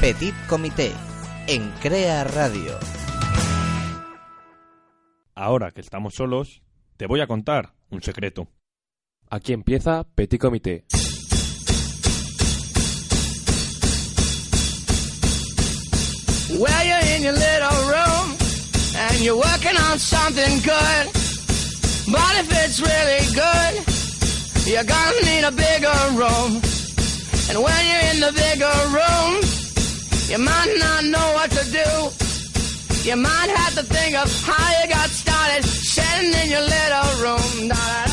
Petit Comité en Crea Radio. Ahora que estamos solos, te voy a contar un secreto. Aquí empieza Petit Comité. Well, you're in your little room and you're working on something good. But if it's really good, you're gonna need a bigger room. And when you're in the bigger room, you might not know what to do. You might have to think of how you got started sitting in your little room. Da,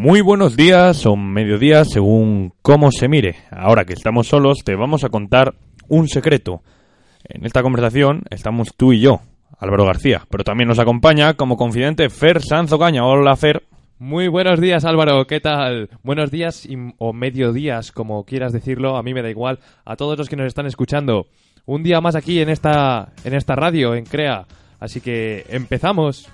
Muy buenos días o mediodías según cómo se mire. Ahora que estamos solos te vamos a contar un secreto. En esta conversación estamos tú y yo, Álvaro García, pero también nos acompaña como confidente Fer Sanzo Caña. Hola Fer. Muy buenos días Álvaro, ¿qué tal? Buenos días y- o mediodías, como quieras decirlo, a mí me da igual, a todos los que nos están escuchando. Un día más aquí en esta, en esta radio, en CREA. Así que empezamos.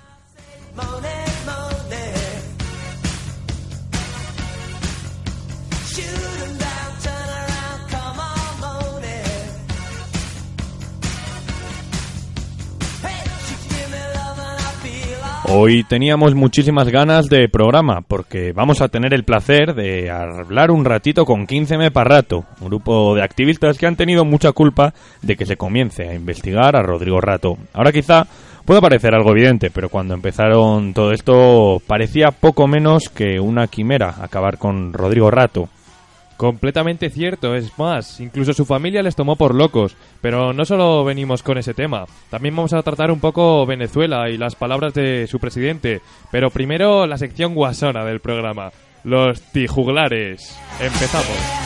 Hoy teníamos muchísimas ganas de programa porque vamos a tener el placer de hablar un ratito con 15M Parrato, un grupo de activistas que han tenido mucha culpa de que se comience a investigar a Rodrigo Rato. Ahora quizá pueda parecer algo evidente, pero cuando empezaron todo esto parecía poco menos que una quimera acabar con Rodrigo Rato. Completamente cierto, es más, incluso su familia les tomó por locos. Pero no solo venimos con ese tema, también vamos a tratar un poco Venezuela y las palabras de su presidente. Pero primero la sección guasona del programa, los tijuglares. Empezamos.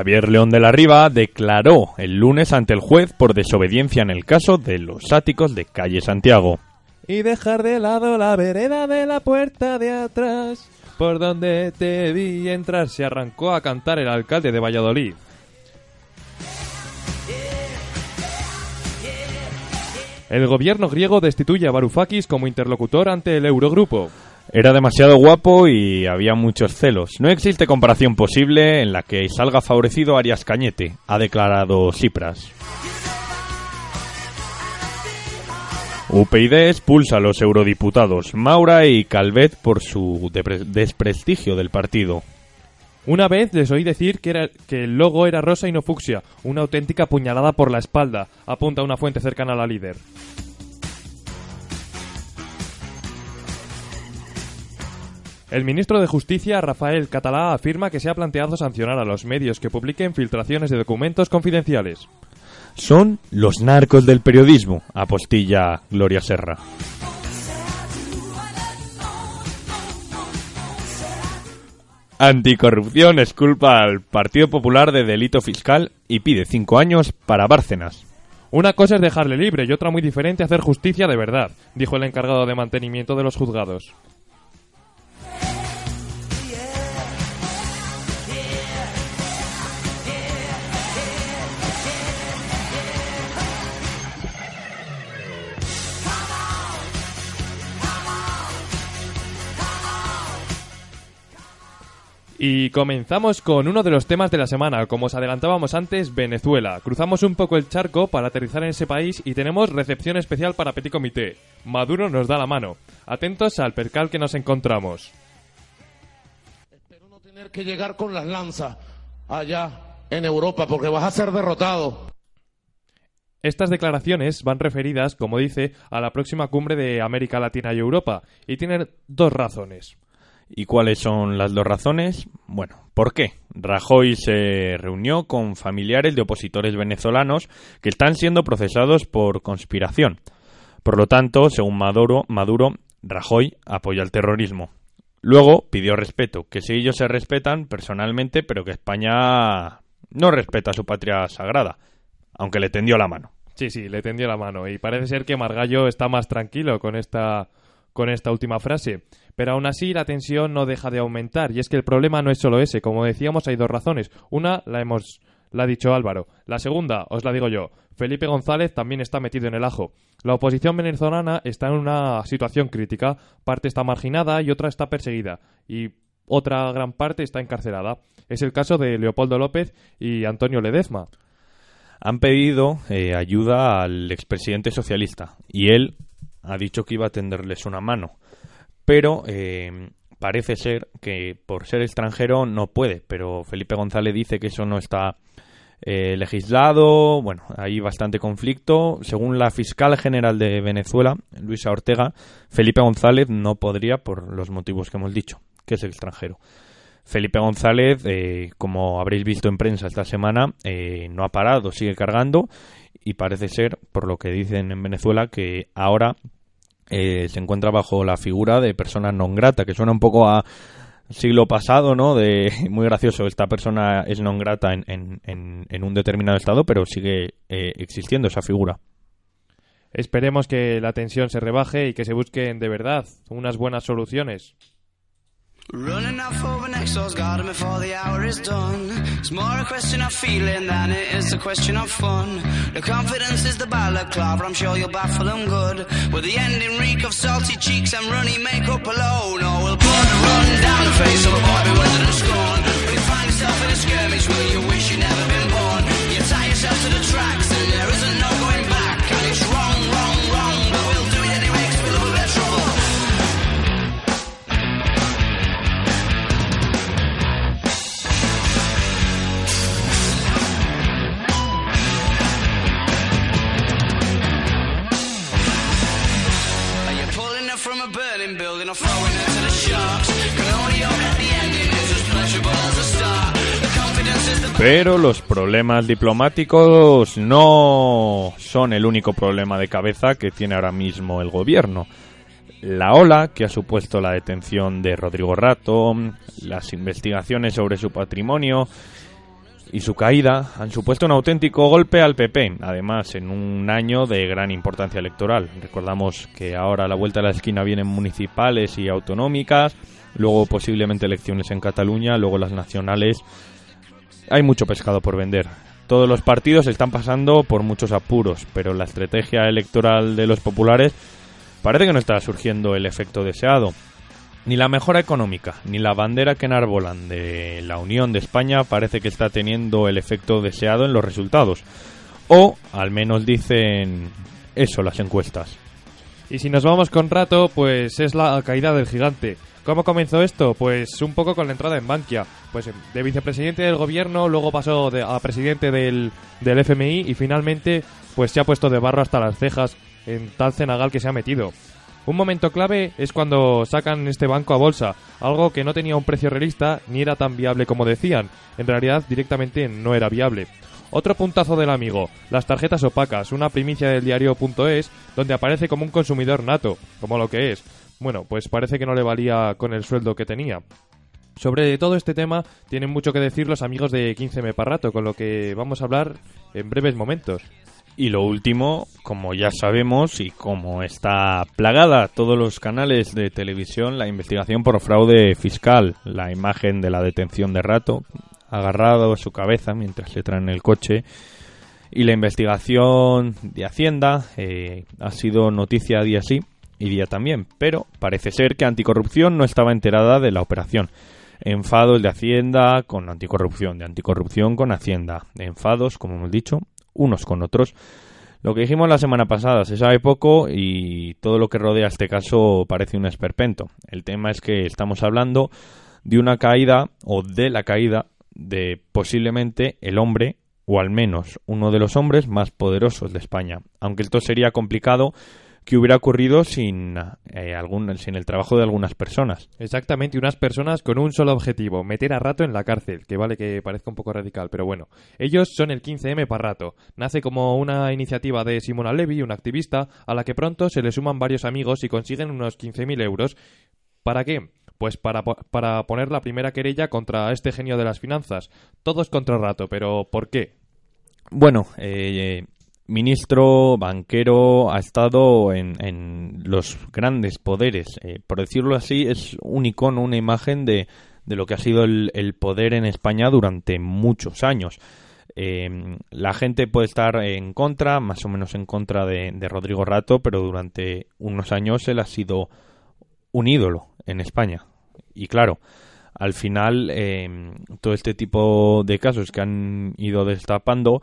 Javier León de la Riva declaró el lunes ante el juez por desobediencia en el caso de los áticos de calle Santiago. Y dejar de lado la vereda de la puerta de atrás, por donde te vi entrar, se arrancó a cantar el alcalde de Valladolid. El gobierno griego destituye a Varoufakis como interlocutor ante el Eurogrupo. Era demasiado guapo y había muchos celos. No existe comparación posible en la que salga favorecido Arias Cañete, ha declarado Cipras. UPyD expulsa a los eurodiputados Maura y Calvet por su desprestigio del partido. Una vez les oí decir que, era, que el logo era rosa y no fucsia, una auténtica puñalada por la espalda, apunta una fuente cercana a la líder. El ministro de Justicia, Rafael Catalá, afirma que se ha planteado sancionar a los medios que publiquen filtraciones de documentos confidenciales. Son los narcos del periodismo, apostilla Gloria Serra. Anticorrupción esculpa al Partido Popular de delito fiscal y pide cinco años para Bárcenas. Una cosa es dejarle libre y otra muy diferente hacer justicia de verdad, dijo el encargado de mantenimiento de los juzgados. Y comenzamos con uno de los temas de la semana. Como os adelantábamos antes, Venezuela. Cruzamos un poco el charco para aterrizar en ese país y tenemos recepción especial para Petit Comité. Maduro nos da la mano. Atentos al percal que nos encontramos. Espero no tener que llegar con las lanzas allá en Europa porque vas a ser derrotado. Estas declaraciones van referidas, como dice, a la próxima cumbre de América Latina y Europa, y tienen dos razones. ¿Y cuáles son las dos razones? Bueno, ¿por qué? Rajoy se reunió con familiares de opositores venezolanos que están siendo procesados por conspiración. Por lo tanto, según Maduro, Maduro Rajoy apoya el terrorismo. Luego pidió respeto, que si ellos se respetan personalmente, pero que España no respeta su patria sagrada, aunque le tendió la mano. Sí, sí, le tendió la mano. Y parece ser que Margallo está más tranquilo con esta, con esta última frase. Pero aún así la tensión no deja de aumentar. Y es que el problema no es solo ese. Como decíamos, hay dos razones. Una la hemos la ha dicho Álvaro. La segunda, os la digo yo. Felipe González también está metido en el ajo. La oposición venezolana está en una situación crítica. Parte está marginada y otra está perseguida. Y otra gran parte está encarcelada. Es el caso de Leopoldo López y Antonio Ledezma. Han pedido eh, ayuda al expresidente socialista y él ha dicho que iba a tenderles una mano. Pero eh, parece ser que por ser extranjero no puede, pero Felipe González dice que eso no está eh, legislado, bueno, hay bastante conflicto. Según la fiscal general de Venezuela, Luisa Ortega, Felipe González no podría por los motivos que hemos dicho, que es extranjero. Felipe González, eh, como habréis visto en prensa esta semana, eh, no ha parado, sigue cargando y parece ser, por lo que dicen en Venezuela, que ahora se encuentra bajo la figura de persona non grata, que suena un poco a siglo pasado, ¿no? De muy gracioso, esta persona es non grata en, en, en un determinado estado, pero sigue eh, existiendo esa figura. Esperemos que la tensión se rebaje y que se busquen de verdad unas buenas soluciones. Running off over next door's garden before the hour is done. It's more a question of feeling than it is a question of fun. The confidence is the balaclava, I'm sure you'll baffle them good. With the ending reek of salty cheeks and runny makeup alone. Or we'll put a run down the face of a boy bewildered and scorn. When you find yourself in a skirmish, will you wish you'd never been Pero los problemas diplomáticos no son el único problema de cabeza que tiene ahora mismo el gobierno. La ola que ha supuesto la detención de Rodrigo Rato, las investigaciones sobre su patrimonio y su caída han supuesto un auténtico golpe al PP, además en un año de gran importancia electoral. Recordamos que ahora a la vuelta de la esquina vienen municipales y autonómicas, luego posiblemente elecciones en Cataluña, luego las nacionales. Hay mucho pescado por vender. Todos los partidos están pasando por muchos apuros, pero la estrategia electoral de los populares parece que no está surgiendo el efecto deseado. Ni la mejora económica, ni la bandera que enarbolan de la Unión de España parece que está teniendo el efecto deseado en los resultados. O al menos dicen eso las encuestas. Y si nos vamos con rato, pues es la caída del gigante. ¿Cómo comenzó esto? Pues un poco con la entrada en Bankia. Pues de vicepresidente del gobierno, luego pasó de- a presidente del, del FMI y finalmente pues se ha puesto de barro hasta las cejas en tal cenagal que se ha metido. Un momento clave es cuando sacan este banco a bolsa, algo que no tenía un precio realista ni era tan viable como decían. En realidad directamente no era viable. Otro puntazo del amigo, las tarjetas opacas, una primicia del diario.es donde aparece como un consumidor nato, como lo que es. Bueno, pues parece que no le valía con el sueldo que tenía. Sobre todo este tema tienen mucho que decir los amigos de 15M Parrato, con lo que vamos a hablar en breves momentos. Y lo último, como ya sabemos y como está plagada todos los canales de televisión, la investigación por fraude fiscal, la imagen de la detención de rato, agarrado a su cabeza mientras le traen el coche, y la investigación de Hacienda eh, ha sido noticia día sí y día también, pero parece ser que Anticorrupción no estaba enterada de la operación. Enfados de Hacienda con anticorrupción, de anticorrupción con Hacienda, enfados, como hemos dicho, unos con otros. Lo que dijimos la semana pasada, se sabe poco y todo lo que rodea este caso parece un esperpento. El tema es que estamos hablando de una caída o de la caída de posiblemente el hombre o al menos uno de los hombres más poderosos de España. Aunque esto sería complicado, que hubiera ocurrido sin, eh, algún, sin el trabajo de algunas personas. Exactamente, unas personas con un solo objetivo, meter a Rato en la cárcel, que vale que parezca un poco radical, pero bueno. Ellos son el 15M para Rato. Nace como una iniciativa de Simona Levy, una activista, a la que pronto se le suman varios amigos y consiguen unos 15.000 euros. ¿Para qué? Pues para, para poner la primera querella contra este genio de las finanzas. Todos contra Rato, pero ¿por qué? Bueno, eh, ministro, banquero, ha estado en, en los grandes poderes. Eh, por decirlo así, es un icono, una imagen de, de lo que ha sido el, el poder en España durante muchos años. Eh, la gente puede estar en contra, más o menos en contra de, de Rodrigo Rato, pero durante unos años él ha sido un ídolo en España. Y claro, al final eh, todo este tipo de casos que han ido destapando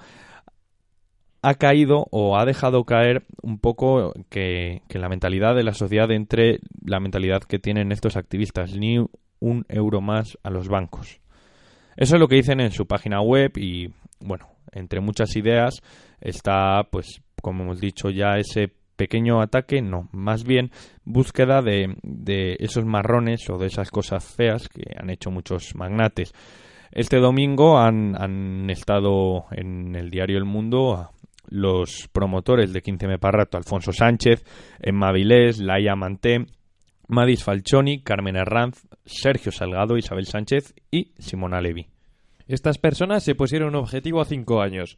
ha caído o ha dejado caer un poco que, la mentalidad de la sociedad entre la mentalidad que tienen estos activistas, ni un euro más a los bancos. Eso es lo que dicen en su página web y bueno, entre muchas ideas está pues como hemos dicho ya ese pequeño ataque, no, más bien búsqueda de, esos marrones o de esas cosas feas que han hecho muchos magnates. Este domingo han, han estado en el diario El Mundo los promotores de 15M Parrato, Alfonso Sánchez, Emma Vilés, Laia Manté, Madis Falcioni, Carmen Herranz, Sergio Salgado, Isabel Sánchez y Simona Levi. Estas personas se pusieron un objetivo a cinco años.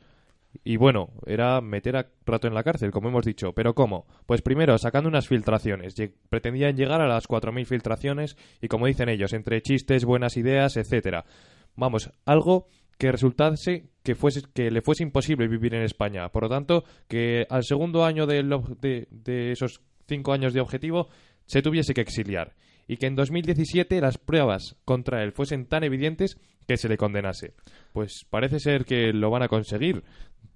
Y bueno, era meter a Rato en la cárcel, como hemos dicho. ¿Pero cómo? Pues primero, sacando unas filtraciones. Pretendían llegar a las 4.000 filtraciones y, como dicen ellos, entre chistes, buenas ideas, etcétera. Vamos, algo que resultase que, fuese, que le fuese imposible vivir en España. Por lo tanto, que al segundo año de esos cinco años de objetivo se tuviese que exiliar. Y que en 2017 las pruebas contra él fuesen tan evidentes que se le condenase. Pues parece ser que lo van a conseguir.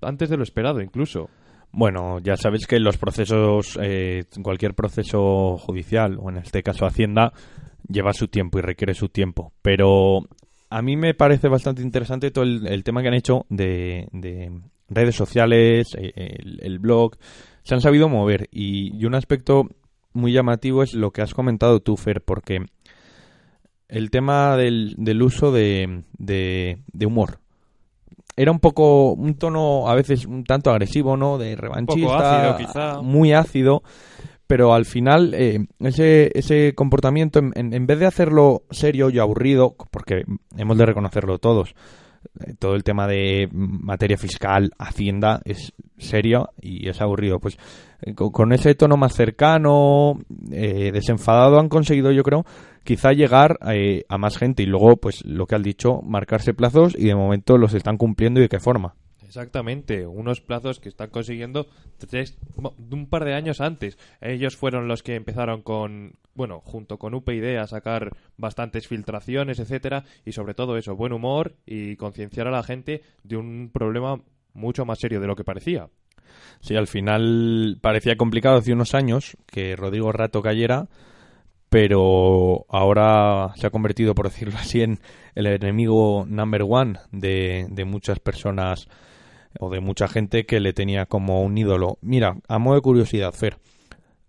Antes de lo esperado, incluso. Bueno, ya sabéis que los procesos, eh, cualquier proceso judicial, o en este caso Hacienda, lleva su tiempo y requiere su tiempo. Pero a mí me parece bastante interesante todo el, el tema que han hecho de, de redes sociales, eh, el, el blog. Se han sabido mover. Y, y un aspecto muy llamativo es lo que has comentado tú, Fer, porque el tema del, del uso de, de, de humor era un poco un tono a veces un tanto agresivo, ¿no? De revanchista, ácido, quizá. muy ácido, pero al final eh, ese, ese comportamiento, en, en- en vez de hacerlo serio y aburrido, porque hemos de reconocerlo todos, eh, todo el tema de materia fiscal, hacienda, es serio y es aburrido. Pues eh, con, con ese tono más cercano, eh, desenfadado, han conseguido, yo creo, quizá llegar a más gente y luego, pues lo que has dicho, marcarse plazos y de momento los están cumpliendo y de qué forma. Exactamente, unos plazos que están consiguiendo tres, un par de años antes. Ellos fueron los que empezaron con, bueno, junto con UPyD a sacar bastantes filtraciones, etcétera, y sobre todo eso, buen humor y concienciar a la gente de un problema mucho más serio de lo que parecía. Sí, al final parecía complicado hace unos años que Rodrigo Rato cayera, pero ahora se ha convertido, por decirlo así, en el enemigo number one de muchas personas o de mucha gente que le tenía como un ídolo. Mira, a modo de curiosidad, Fer,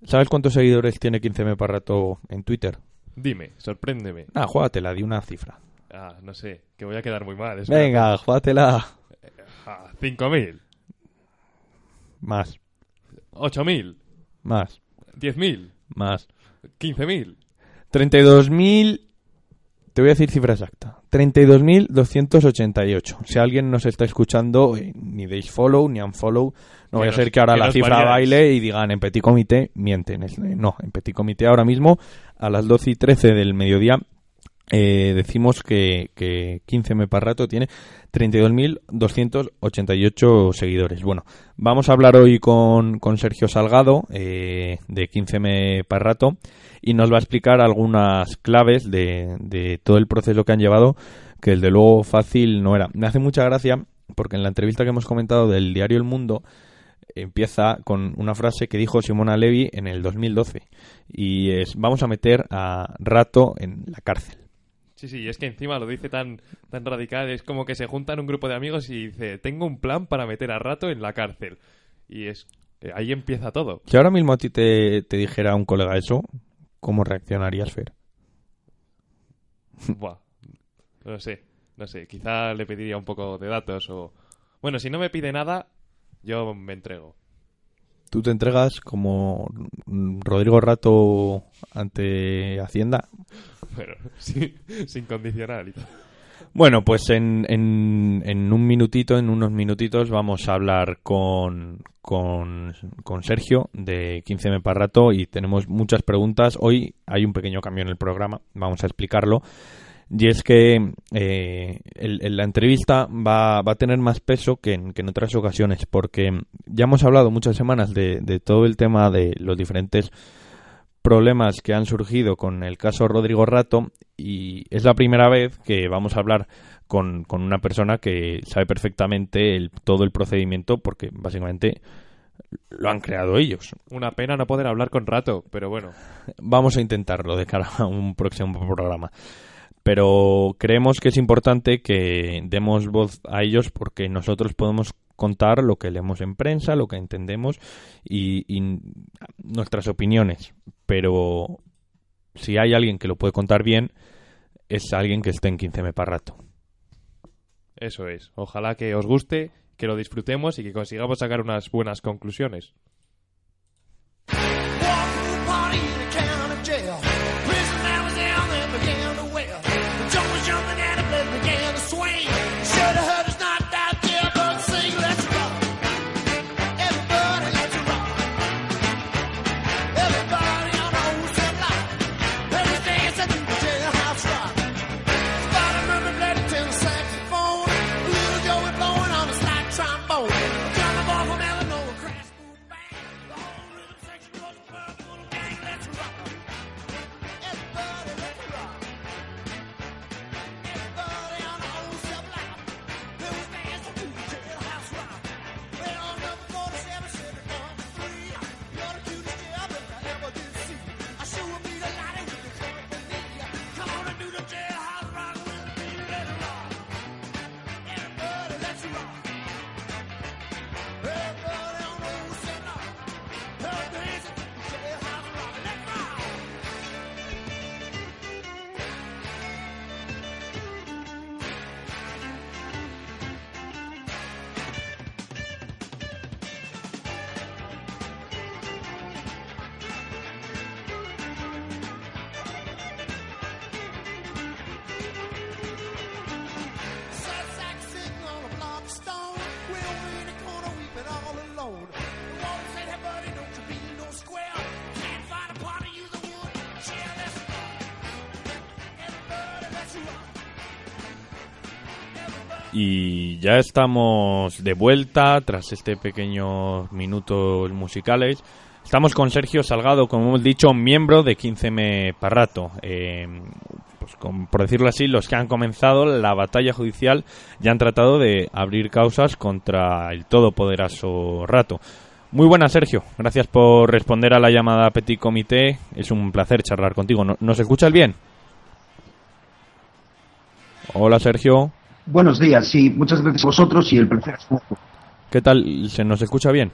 ¿sabes cuántos seguidores tiene 15M para rato en Twitter? Dime, sorpréndeme. Ah, juégatela, di una cifra. Ah, no sé, que voy a quedar muy mal. espérate. Venga, juégatela. Ah, 5.000, Más, 8.000, más, 10.000, más. 15.000. 32.000. Te voy a decir cifra exacta. 32.288. Si alguien nos está escuchando, eh, ni deis follow ni unfollow. No vaya a ser que ahora que la cifra baile y digan en Petit Comité, mienten. Eh, No, en Petit Comité ahora mismo, a las 12 y 13 del mediodía, eh, decimos que, que 15M Parrato tiene 32.288 seguidores. Bueno, vamos a hablar hoy con, con Sergio Salgado eh, de 15M Parrato y nos va a explicar algunas claves de, de todo el proceso que han llevado, que desde luego fácil no era. Me hace mucha gracia porque en la entrevista que hemos comentado del diario El Mundo empieza con una frase que dijo Simona Levy en el 2012 y es vamos a meter a Rato en la cárcel. Sí, sí, es que encima lo dice tan, tan radical, es como que se juntan un grupo de amigos y dice, tengo un plan para meter a Rato en la cárcel. Y es, Eh, ahí empieza todo. Si ahora mismo a ti te, te dijera un colega eso, ¿cómo reaccionarías, Fer? Buah, no sé, no sé. Quizá le pediría un poco de datos o... Bueno, si no me pide nada, yo me entrego. ¿Tú te entregas como Rodrigo Rato ante Hacienda? Pero sí, sin condicional y todo. Bueno, pues en, en, en un minutito, en unos minutitos, vamos a hablar con, con, con Sergio de 15M para rato y tenemos muchas preguntas. Hoy hay un pequeño cambio en el programa, vamos a explicarlo. Y es que eh, el- el- la entrevista va, va a tener más peso que en, que en otras ocasiones, porque ya hemos hablado muchas semanas de, de todo el tema de los diferentes problemas que han surgido con el caso Rodrigo Rato y es la primera vez que vamos a hablar con, con una persona que sabe perfectamente el, todo el procedimiento porque básicamente lo han creado ellos. Una pena no poder hablar con Rato, pero bueno. Vamos a intentarlo de cara a un próximo programa. Pero creemos que es importante que demos voz a ellos porque nosotros podemos contar lo que leemos en prensa, lo que entendemos y, nuestras opiniones. Pero si hay alguien que lo puede contar bien, es alguien que esté en 15M para rato. Eso es. Ojalá que os guste, que lo disfrutemos y que consigamos sacar unas buenas conclusiones. Y ya estamos de vuelta tras este pequeño minutos musicales. Estamos con Sergio Salgado, como hemos dicho, miembro de 15M Parrato. Eh, pues por decirlo así, los que han comenzado la batalla judicial ya han tratado de abrir causas contra el todopoderoso Rato. Muy buenas, Sergio. Gracias por responder a la llamada Petit Comité. Es un placer charlar contigo. ¿No- ¿Nos escuchas bien? Hola, Sergio. Buenos días, sí, muchas gracias a vosotros y el placer es mutuo. ¿Qué tal? ¿Se nos escucha bien?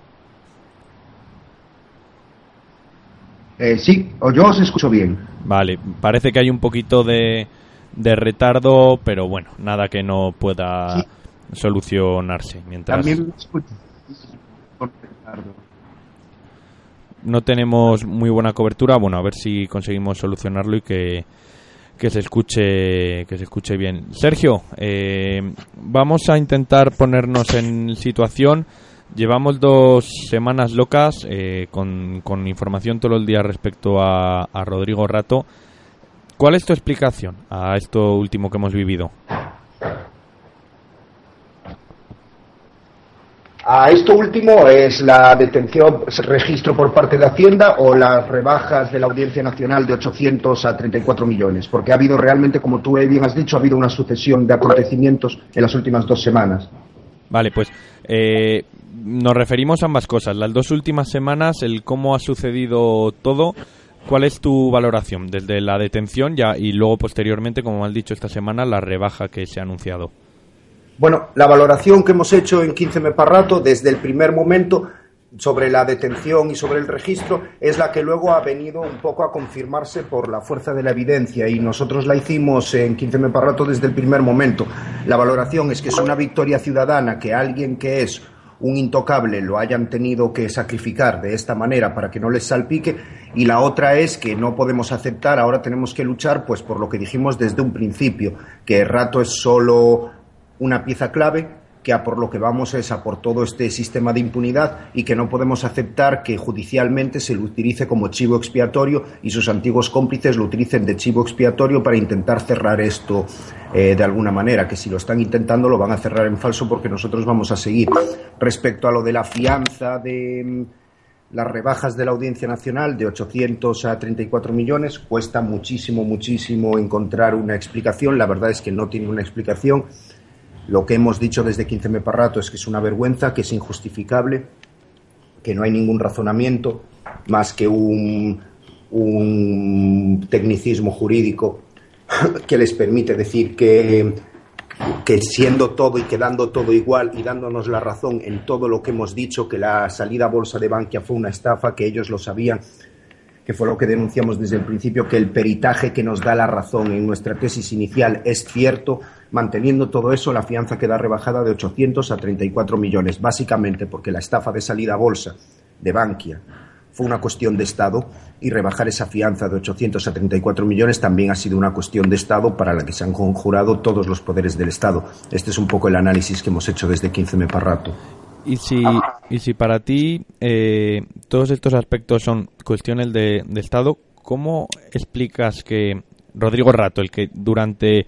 Eh, sí, o yo os escucho bien. Vale, parece que hay un poquito de, de retardo, pero bueno, nada que no pueda Sí. solucionarse. Mientras También me escucho. Por no tenemos muy buena cobertura, bueno, a ver si conseguimos solucionarlo y que, que se escuche que se escuche bien. Sergio, eh, vamos a intentar ponernos en situación. Llevamos dos semanas locas eh, con, con información todos los días respecto a, a Rodrigo Rato. ¿Cuál es tu explicación a esto último que hemos vivido? A esto último es la detención, registro por parte de Hacienda o las rebajas de la Audiencia Nacional de 800 a 34 millones, porque ha habido realmente, como tú bien has dicho, ha habido una sucesión de acontecimientos en las últimas dos semanas. Vale, pues eh, nos referimos a ambas cosas. Las dos últimas semanas, el cómo ha sucedido todo. ¿Cuál es tu valoración desde la detención ya y luego posteriormente, como han dicho esta semana, la rebaja que se ha anunciado? Bueno, la valoración que hemos hecho en 15 Me Parrato desde el primer momento sobre la detención y sobre el registro es la que luego ha venido un poco a confirmarse por la fuerza de la evidencia y nosotros la hicimos en 15 Meparrato desde el primer momento. La valoración es que es una victoria ciudadana que alguien que es un intocable lo hayan tenido que sacrificar de esta manera para que no les salpique y la otra es que no podemos aceptar, ahora tenemos que luchar pues por lo que dijimos desde un principio, que rato es solo una pieza clave que a por lo que vamos es a por todo este sistema de impunidad y que no podemos aceptar que judicialmente se lo utilice como chivo expiatorio y sus antiguos cómplices lo utilicen de chivo expiatorio para intentar cerrar esto eh, de alguna manera, que si lo están intentando lo van a cerrar en falso porque nosotros vamos a seguir. Respecto a lo de la fianza de mm, las rebajas de la Audiencia Nacional de 800 a 34 millones, cuesta muchísimo, muchísimo encontrar una explicación. La verdad es que no tiene una explicación lo que hemos dicho desde 15 me rato es que es una vergüenza, que es injustificable, que no hay ningún razonamiento más que un, un tecnicismo jurídico que les permite decir que, que siendo todo y quedando todo igual y dándonos la razón en todo lo que hemos dicho, que la salida a bolsa de Bankia fue una estafa, que ellos lo sabían, que fue lo que denunciamos desde el principio, que el peritaje que nos da la razón en nuestra tesis inicial es cierto, Manteniendo todo eso, la fianza queda rebajada de 800 a 34 millones, básicamente porque la estafa de salida a bolsa de Bankia fue una cuestión de Estado y rebajar esa fianza de 800 a 34 millones también ha sido una cuestión de Estado para la que se han conjurado todos los poderes del Estado. Este es un poco el análisis que hemos hecho desde 15 me rato. Y si, y si para ti eh, todos estos aspectos son cuestiones de, de Estado, ¿cómo explicas que Rodrigo Rato, el que durante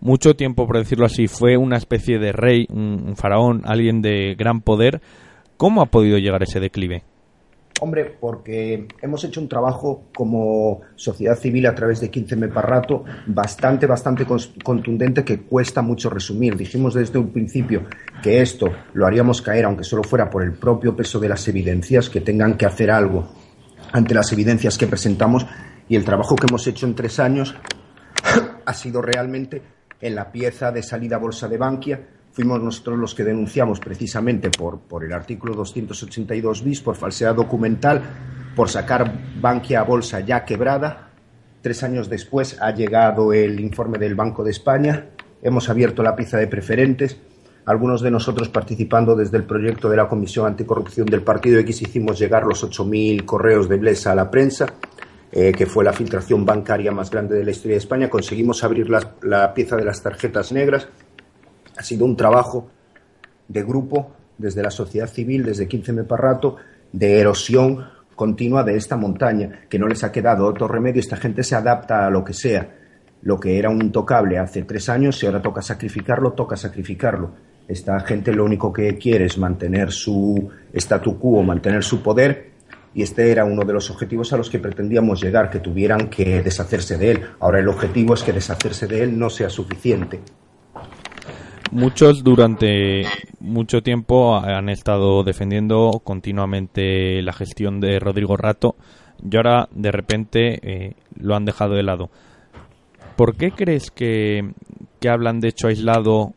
mucho tiempo, por decirlo así, fue una especie de rey, un, faraón, alguien de gran poder. ¿Cómo ha podido llegar ese declive? Hombre, porque hemos hecho un trabajo como sociedad civil a través de 15 Meparrato bastante, bastante contundente que cuesta mucho resumir. Dijimos desde un principio que esto lo haríamos caer, aunque solo fuera por el propio peso de las evidencias, que tengan que hacer algo ante las evidencias que presentamos y el trabajo que hemos hecho en tres años ha sido realmente en la pieza de salida bolsa de Bankia. Fuimos nosotros los que denunciamos precisamente por, por el artículo 282 bis, por falsedad documental, por sacar Bankia a bolsa ya quebrada. Tres años después ha llegado el informe del Banco de España. Hemos abierto la pieza de preferentes. Algunos de nosotros participando desde el proyecto de la Comisión Anticorrupción del Partido X hicimos llegar los 8.000 correos de Blesa a la prensa eh, que fue la filtración bancaria más grande de la historia de España, conseguimos abrir la, pieza de las tarjetas negras. Ha sido un trabajo de grupo desde la sociedad civil, desde 15 Meparrato, de erosión continua de esta montaña, que no les ha quedado otro remedio. Esta gente se adapta a lo que sea. Lo que era un intocable hace tres años, si ahora toca sacrificarlo, toca sacrificarlo. Esta gente lo único que quiere es mantener su statu quo, mantener su poder y este era uno de los objetivos a los que pretendíamos llegar, que tuvieran que deshacerse de él. Ahora el objetivo es que deshacerse de él no sea suficiente. Muchos durante mucho tiempo han estado defendiendo continuamente la gestión de Rodrigo Rato y ahora de repente eh, lo han dejado de lado. ¿Por qué crees que, que hablan de hecho aislado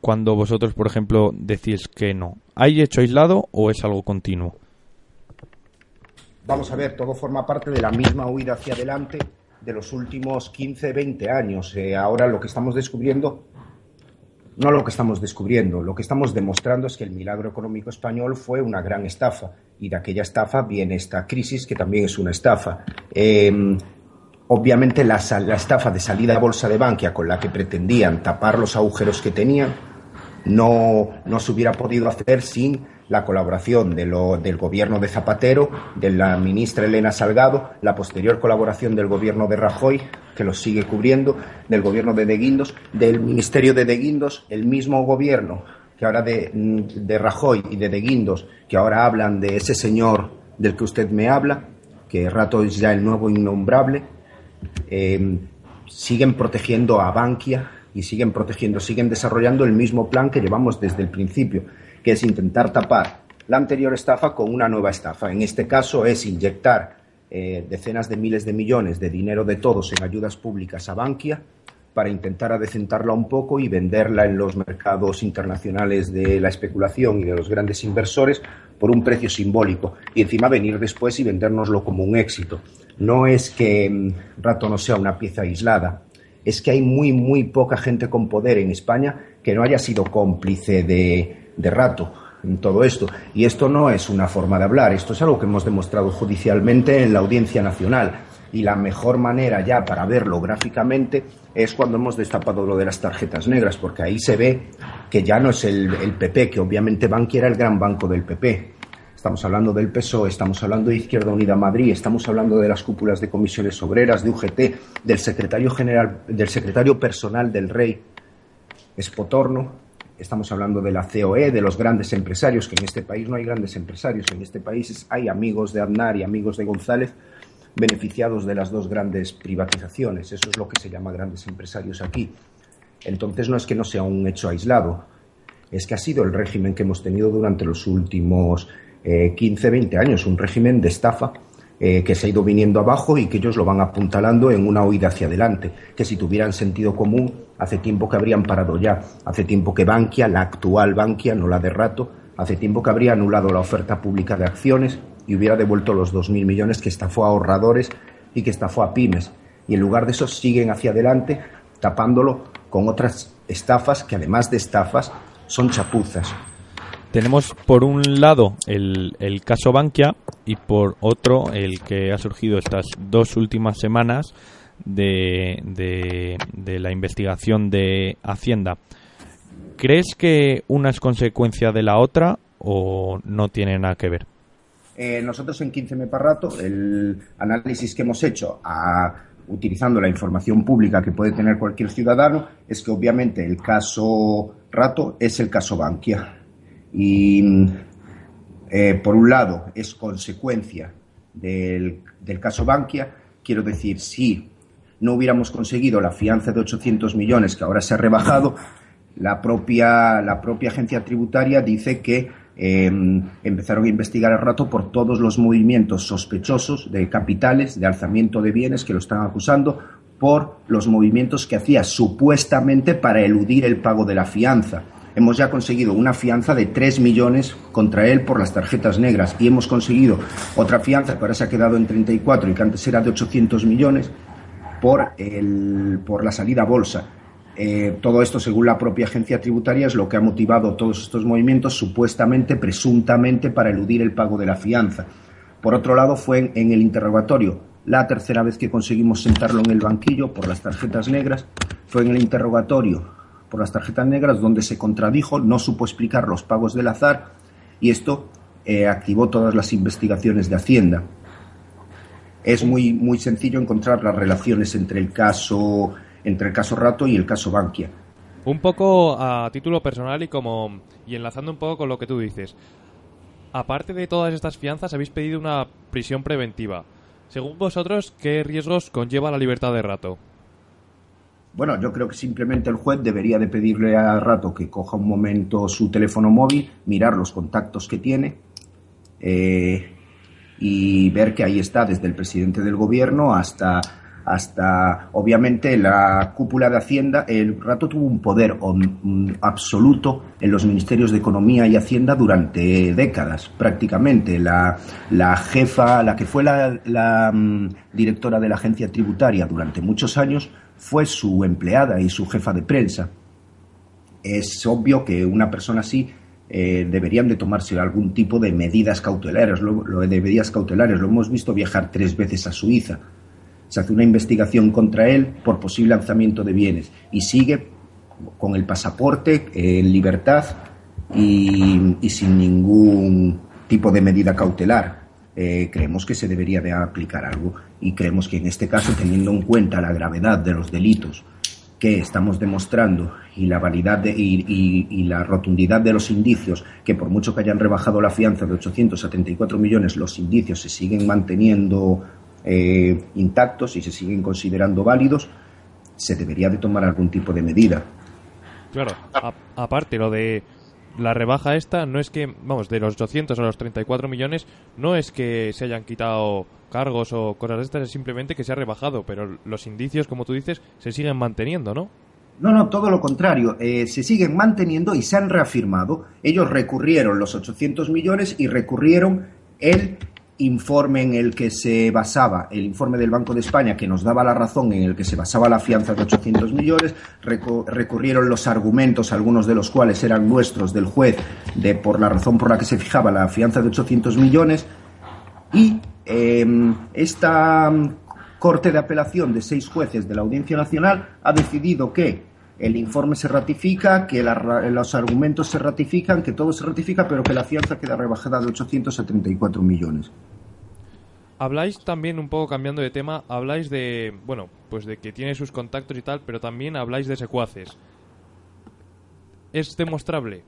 cuando vosotros, por ejemplo, decís que no? ¿Hay hecho aislado o es algo continuo? Vamos a ver, todo forma parte de la misma huida hacia adelante de los últimos 15, 20 años. Eh, ahora lo que estamos descubriendo, no lo que estamos descubriendo, lo que estamos demostrando es que el milagro económico español fue una gran estafa y de aquella estafa viene esta crisis que también es una estafa. Em, obviamente la, la, estafa de salida a bolsa de Bankia con la que pretendían tapar los agujeros que tenían no, no se hubiera podido hacer sin la colaboración del gobierno de Zapatero, de la ministra Elena Salgado, la posterior colaboración del gobierno de Rajoy, que lo sigue cubriendo, del gobierno de De Guindos, del ministerio de De Guindos, el mismo gobierno que ahora de, de Rajoy y de De Guindos, que ahora hablan de ese señor del que usted me habla, que rato es ya el nuevo innombrable, eh, siguen protegiendo a Bankia y siguen protegiendo, siguen desarrollando el mismo plan que llevamos desde el principio que es intentar tapar la anterior estafa con una nueva estafa. En este caso es inyectar eh, decenas de miles de millones de dinero de todos en ayudas públicas a Bankia para intentar adecentarla un poco y venderla en los mercados internacionales de la especulación y de los grandes inversores por un precio simbólico y encima venir después y vendérnoslo como un éxito. No es que mm, Rato no sea una pieza aislada, es que hay muy, muy poca gente con poder en España que no haya sido cómplice de, de Rato en todo esto. Y esto no es una forma de hablar, esto es algo que hemos demostrado judicialmente en la Audiencia Nacional. Y la mejor manera ya para verlo gráficamente es cuando hemos destapado lo de las tarjetas negras, porque ahí se ve que ya no es el, PP, que obviamente Bankia era el gran banco del PP. Estamos hablando del PSOE, estamos hablando de Izquierda Unida Madrid, estamos hablando de las cúpulas de comisiones obreras, de UGT, del secretario general, del secretario personal del Rey, Espotorno, estamos hablando de la COE, de los grandes empresarios, que en este país no hay grandes empresarios, en este país hay amigos de Aznar y amigos de González beneficiados de las dos grandes privatizaciones. Eso es lo que se llama grandes empresarios aquí. Entonces no es que no sea un hecho aislado, es que ha sido el régimen que hemos tenido durante los últimos eh, 15, 20 años, un régimen de estafa eh, que se ha ido viniendo abajo y que ellos lo van apuntalando en una huida hacia adelante, que si tuvieran sentido común, hace tiempo que habrían parado ya, hace tiempo que Bankia, la actual Bankia, no la de rato, hace tiempo que habría anulado la oferta pública de acciones y hubiera devuelto los 2.000 millones que estafó a ahorradores y que estafó a pymes. Y en lugar de eso siguen hacia adelante tapándolo con otras estafas que además de estafas son chapuzas. Tenemos por un lado el, el caso Bankia y por otro el que ha surgido estas dos últimas semanas de, de, la investigación de Hacienda. ¿Crees que una es consecuencia de la otra o no tiene nada que ver? Eh, nosotros en 15 Rato, el análisis que hemos hecho utilizando la información pública que puede tener cualquier ciudadano es que obviamente el caso Rato es el caso Bankia. Y eh, por un lado es consecuencia del, del caso Bankia, quiero decir, si no hubiéramos conseguido la fianza de 800 millones que ahora se ha rebajado, la propia, la propia agencia tributaria dice que eh, empezaron a investigar el rato por todos los movimientos sospechosos de capitales, de alzamiento de bienes que lo están acusando por los movimientos que hacía supuestamente para eludir el pago de la fianza. Hemos ya conseguido una fianza de 3 millones contra él por las tarjetas negras y hemos conseguido otra fianza que ahora se ha quedado en 34 y que antes era de 800 millones por, el, por la salida a bolsa. Eh, todo esto, según la propia agencia tributaria, es lo que ha motivado todos estos movimientos, supuestamente, presuntamente, para eludir el pago de la fianza. Por otro lado, fue en, en el interrogatorio la tercera vez que conseguimos sentarlo en el banquillo por las tarjetas negras. Fue en el interrogatorio por las tarjetas negras donde se contradijo, no supo explicar los pagos del azar y esto eh, activó todas las investigaciones de Hacienda. Es muy, muy sencillo encontrar las relaciones entre el caso entre el caso Rato y el caso Bankia. Un poco a título personal y como y enlazando un poco con lo que tú dices. Aparte de todas estas fianzas, habéis pedido una prisión preventiva. Según vosotros, ¿qué riesgos conlleva la libertad de Rato? Bueno, yo creo que simplemente el juez debería de pedirle a Rato que coja un momento su teléfono móvil, mirar los contactos que tiene eh, y ver que ahí está desde el presidente del gobierno hasta hasta obviamente la cúpula de Hacienda, el rato tuvo un poder absoluto en los ministerios de Economía y Hacienda durante décadas, prácticamente. La, la jefa, la que fue la, la, mm, directora de la agencia tributaria durante muchos años, fue su empleada y su jefa de prensa. Es obvio que una persona así eh, deberían de tomarse algún tipo de medidas cautelares, lo, de medidas cautelares. Lo hemos visto viajar tres veces a Suiza se hace una investigación contra él por posible lanzamiento de bienes y sigue con el pasaporte en libertad y, y sin ningún tipo de medida cautelar. Eh, creemos que se debería de aplicar algo y creemos que en este caso, teniendo en cuenta la gravedad de los delitos que estamos demostrando y la validad de- y, y- y la rotundidad de los indicios, que por mucho que hayan rebajado la fianza de 874 millones, los indicios se siguen manteniendo eh, intactos y se siguen considerando válidos, se debería de tomar algún tipo de medida. Claro, a- aparte lo de la rebaja esta no es que, vamos, de los 800 a los 34 millones, no es que se hayan quitado cargos o cosas de estas, es simplemente que se ha rebajado, pero los indicios, como tú dices, se siguen manteniendo, ¿no? No, no, todo lo contrario. Eh, se siguen manteniendo y se han reafirmado. Ellos recurrieron los 800 millones y recurrieron el informe en el que se basaba, el informe del Banco de España que nos daba la razón en el que se basaba la fianza de 800 millones, recurrieron los argumentos, algunos de los cuales eran nuestros del juez, de por la razón por la que se fijaba la fianza de 800 millones, y em, esta Corte de Apelación de seis jueces de la Audiencia Nacional ha decidido que el informe se ratifica, que los argumentos se ratifican, que todo se ratifica, pero que la fianza queda rebajada de 834 millones. Habláis también un poco cambiando de tema, habláis de, bueno, pues de que tiene sus contactos y tal, pero también habláis de secuaces. ¿Es demostrable?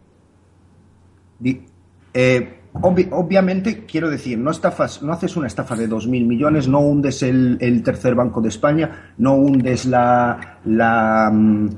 Eh, obviamente, quiero decir, no, estafas, no haces una estafa de 2.000 millones, no hundes el, el, tercer banco de España, no hundes la, la, mm,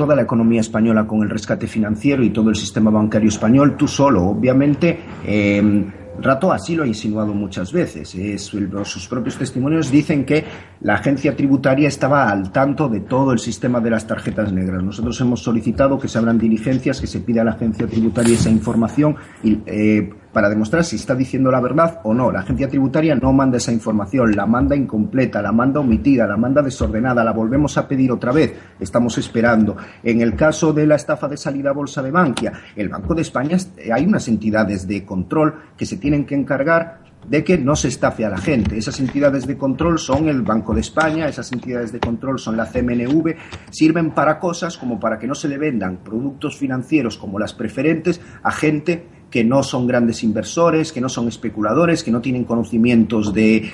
toda la economía española con el rescate financiero y todo el sistema bancario español tú solo. Obviamente, eh, Rato así lo ha insinuado muchas veces. Es, sus propios testimonios dicen que la agencia tributaria estaba al tanto de todo el sistema de las tarjetas negras. Nosotros hemos solicitado que se abran diligencias, que se pida a la agencia tributaria esa información y, eh, para demostrar si está diciendo la verdad o no. La agencia tributaria no manda esa información, la manda incompleta, la manda omitida, la manda desordenada, la volvemos a pedir otra vez. Estamos esperando. En el caso de la estafa de salida a bolsa de Bankia, el Banco de España eh, hay unas entidades de control que se tienen que encargar de que no se estafe a la gente. Esas entidades de control son el Banco de España, esas entidades de control son la CMNV, sirven para cosas como para que no se le vendan productos financieros como las preferentes a gente que no son grandes inversores, que no son especuladores, que no tienen conocimientos de,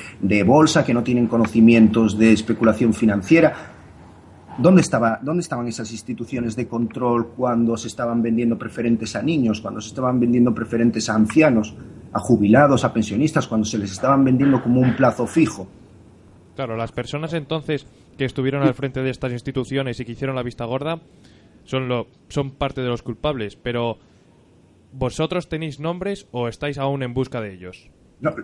bolsa, que no tienen conocimientos de especulación financiera. ¿Dónde, estaba, ¿Dónde estaban esas instituciones de control cuando se estaban vendiendo preferentes a niños, cuando se estaban vendiendo preferentes a ancianos, a jubilados, a pensionistas, cuando se les estaban vendiendo como un plazo fijo? Claro, las personas entonces que estuvieron al frente de estas instituciones y que hicieron la vista gorda son, lo, son parte de los culpables, pero ¿Vosotros tenéis nombres o estáis aún en busca de ellos?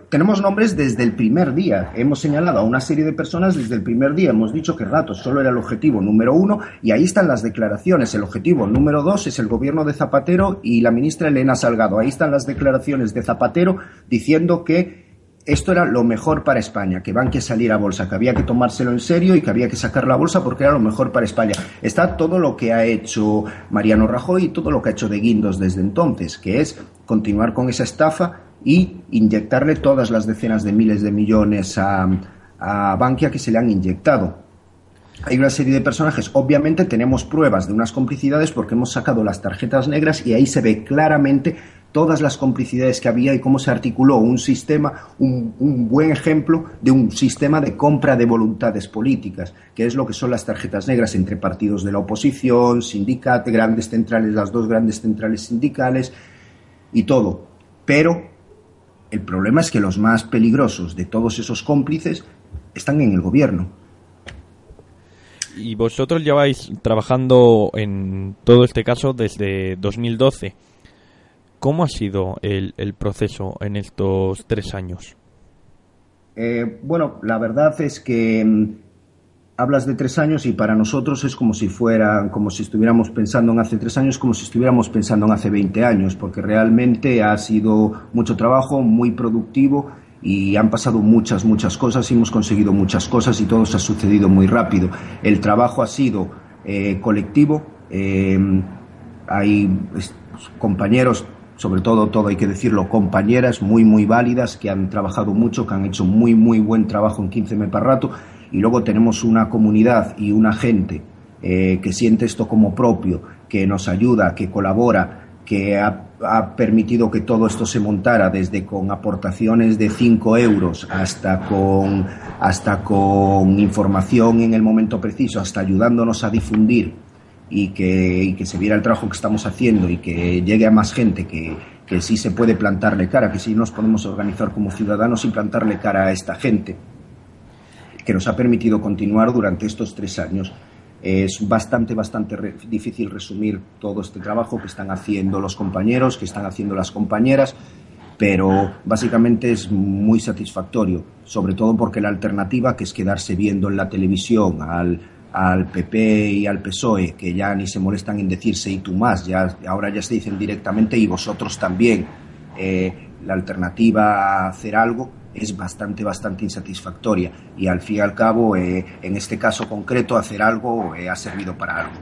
tenemos nombres desde el primer día. Hemos señalado a una serie de personas desde el primer día. Hemos dicho que Ratos solo era el objetivo número uno y ahí están las declaraciones. El objetivo número dos es el gobierno de Zapatero y la ministra Elena Salgado. Ahí están las declaraciones de Zapatero diciendo que esto era lo mejor para España, que van que salir a bolsa, que había que tomárselo en serio y que había que sacar la bolsa porque era lo mejor para España. Está todo lo que ha hecho Mariano Rajoy y todo lo que ha hecho de Guindos desde entonces, que es continuar con esa estafa y inyectarle todas las decenas de miles de millones a, a Bankia que se le han inyectado. Hay una serie de personajes. Obviamente tenemos pruebas de unas complicidades porque hemos sacado las tarjetas negras y ahí se ve claramente todas las complicidades que había y cómo se articuló un sistema, un, buen ejemplo de un sistema de compra de voluntades políticas, que es lo que son las tarjetas negras entre partidos de la oposición, sindicatos, grandes centrales, las dos grandes centrales sindicales y todo. Pero el problema es que los más peligrosos de todos esos cómplices están en el gobierno. Y vosotros lleváis trabajando en todo este caso desde 2012. ¿Cómo ha sido el, proceso en estos tres años? Eh, bueno, la verdad es que mm, hablas de tres años y para nosotros es como si fuera, como si estuviéramos pensando en hace tres años, como si estuviéramos pensando en hace 20 años, porque realmente ha sido mucho trabajo, muy productivo y han pasado muchas, muchas cosas y hemos conseguido muchas cosas y todo se ha sucedido muy rápido. El trabajo ha sido eh, colectivo, eh, hay compañeros sobre todo, todo hay que decirlo, compañeras muy, muy válidas que han trabajado mucho, que han hecho muy, muy buen trabajo en 15 me rato, y luego tenemos una comunidad y una gente eh, que siente esto como propio, que nos ayuda, que colabora, que ha, ha, permitido que todo esto se montara desde con aportaciones de 5 euros hasta con, hasta con información en el momento preciso, hasta ayudándonos a difundir y que, que se viera el trabajo que estamos haciendo y que llegue a más gente que, que sí se puede plantarle cara, que sí nos podemos organizar como ciudadanos y plantarle cara a esta gente, que nos ha permitido continuar durante estos tres años. Es bastante, bastante difícil resumir todo este trabajo que están haciendo los compañeros, que están haciendo las compañeras, pero básicamente es muy satisfactorio, sobre todo porque la alternativa, que es quedarse viendo en la televisión al al PP y al PSOE, que ya ni se molestan en decirse y tú más, ya, ahora ya se dicen directamente y vosotros también. Eh, la alternativa a hacer algo es bastante, bastante insatisfactoria y al fin y al cabo, eh, en este caso concreto, hacer algo eh, ha servido para algo.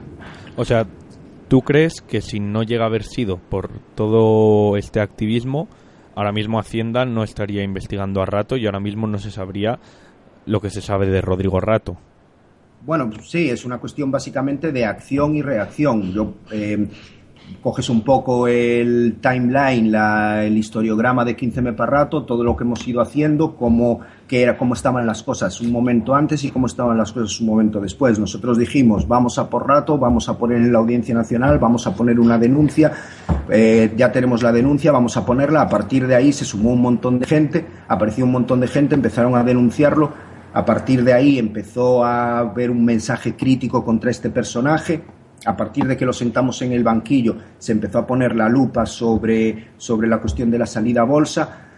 O sea, ¿tú crees que si no llega a haber sido por todo este activismo, ahora mismo Hacienda no estaría investigando a Rato y ahora mismo no se sabría lo que se sabe de Rodrigo Rato? Bueno, sí, es una cuestión básicamente de acción y reacción. Yo eh, coges un poco el timeline, el historiograma de 15 para rato, todo lo que hemos ido haciendo, cómo, que era, cómo estaban las cosas un momento antes y cómo estaban las cosas un momento después. Nosotros dijimos, vamos a por rato, vamos a poner en la Audiencia Nacional, vamos a poner una denuncia, eh, ya tenemos la denuncia, vamos a ponerla. A partir de ahí se sumó un montón de gente, apareció un montón de gente, empezaron a denunciarlo a partir de ahí empezó a haber un mensaje crítico contra este personaje. A partir de que lo sentamos en el banquillo, se empezó a poner la lupa sobre, sobre la cuestión de la salida bolsa.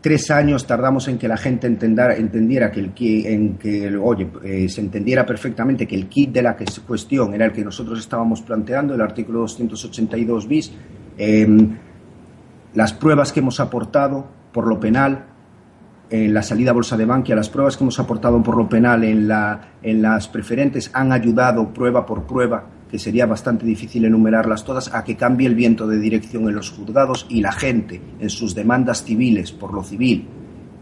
Tres años tardamos en que la gente entendiera que el en que oye, eh, se entendiera perfectamente que el kit de la cuestión era el que nosotros estábamos planteando, el artículo 282 bis. Em, las pruebas que hemos aportado por lo penal en la salida a bolsa de Bankia, las pruebas que hemos aportado por lo penal en, la, en las preferentes han ayudado prueba por prueba, que sería bastante difícil enumerarlas todas, a que cambie el viento de dirección en los juzgados y la gente en sus demandas civiles por lo civil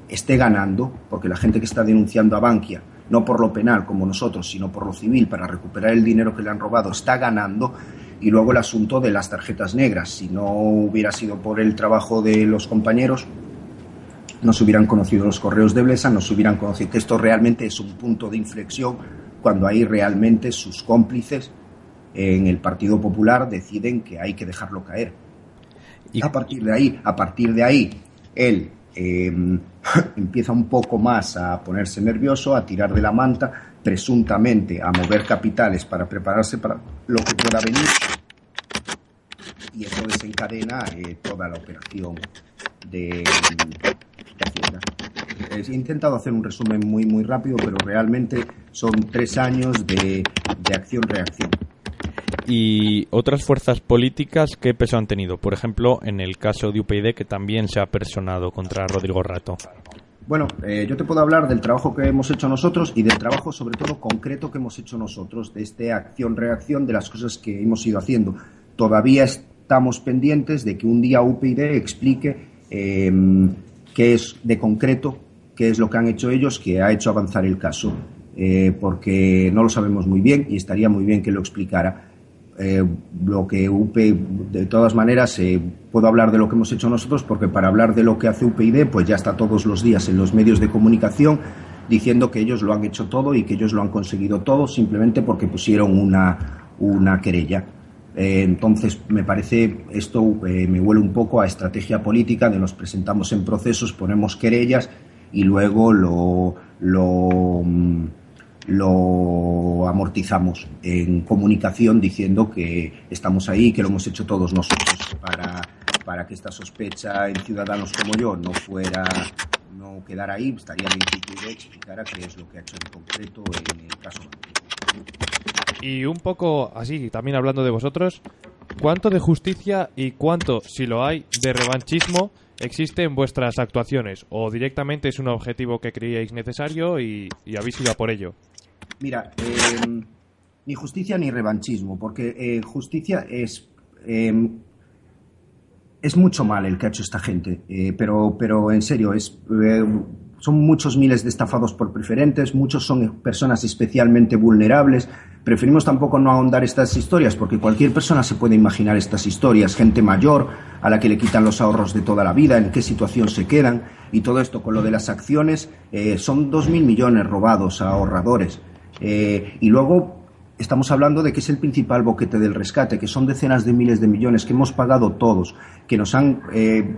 esté ganando, porque la gente que está denunciando a Bankia, no por lo penal como nosotros, sino por lo civil, para recuperar el dinero que le han robado, está ganando. Y luego el asunto de las tarjetas negras. Si no hubiera sido por el trabajo de los compañeros, no se hubieran conocido los correos de Blesa, no se hubieran conocido que esto realmente es un punto de inflexión cuando ahí realmente sus cómplices en el Partido Popular deciden que hay que dejarlo caer. Y a partir de ahí, a partir de ahí, él em, empieza un poco más a ponerse nervioso, a tirar de la manta, presuntamente a mover capitales para prepararse para lo que pueda venir y eso desencadena eh, toda la operación de, He intentado hacer un resumen muy, muy rápido, pero realmente son tres años de, acción-reacción. ¿Y otras fuerzas políticas qué peso han tenido? Por ejemplo, en el caso de UPyD, que también se ha personado contra Rodrigo Rato. Bueno, eh, yo te puedo hablar del trabajo que hemos hecho nosotros y del trabajo sobre todo concreto que hemos hecho nosotros, de esta acción-reacción de las cosas que hemos ido haciendo. Todavía estamos pendientes de que un día UPyD explique eh, qué es de concreto, qué es lo que han hecho ellos que ha hecho avanzar el caso, eh, porque no lo sabemos muy bien y estaría muy bien que lo explicara. Eh, lo que UP, de todas maneras, eh, puedo hablar de lo que hemos hecho nosotros, porque para hablar de lo que hace UPyD, pues ya está todos los días en los medios de comunicación diciendo que ellos lo han hecho todo y que ellos lo han conseguido todo simplemente porque pusieron una, una querella. Eh, entonces, me parece, esto eh, me huele un poco a estrategia política de nos presentamos en procesos, ponemos querellas y luego lo, mm, lo amortizamos en comunicación diciendo que estamos ahí que lo hemos hecho todos nosotros para, para que esta sospecha en ciudadanos como yo no fuera no quedara ahí, estaría bien que explicara qué es lo que ha hecho en concreto en el caso. Y un poco así, también hablando de vosotros, ¿cuánto de justicia y cuánto, si lo hay, de revanchismo existe en vuestras actuaciones? ¿O directamente es un objetivo que creíais necesario y, habéis ido a por ello? Mira, em, ni justicia ni revanchismo, porque eh, justicia es... Em, es mucho mal el que ha hecho esta gente, eh, pero, pero en serio, es, eh, son muchos miles de estafados por preferentes, muchos son personas especialmente vulnerables, Preferimos tampoco no ahondar estas historias porque cualquier persona se puede imaginar estas historias, gente mayor a la que le quitan los ahorros de toda la vida, en qué situación se quedan. Y todo esto con lo de las acciones eh, son dos mil millones robados a ahorradores. Eh, y luego estamos hablando de que es el principal boquete del rescate, que son decenas de miles de millones que hemos pagado todos, que nos han eh,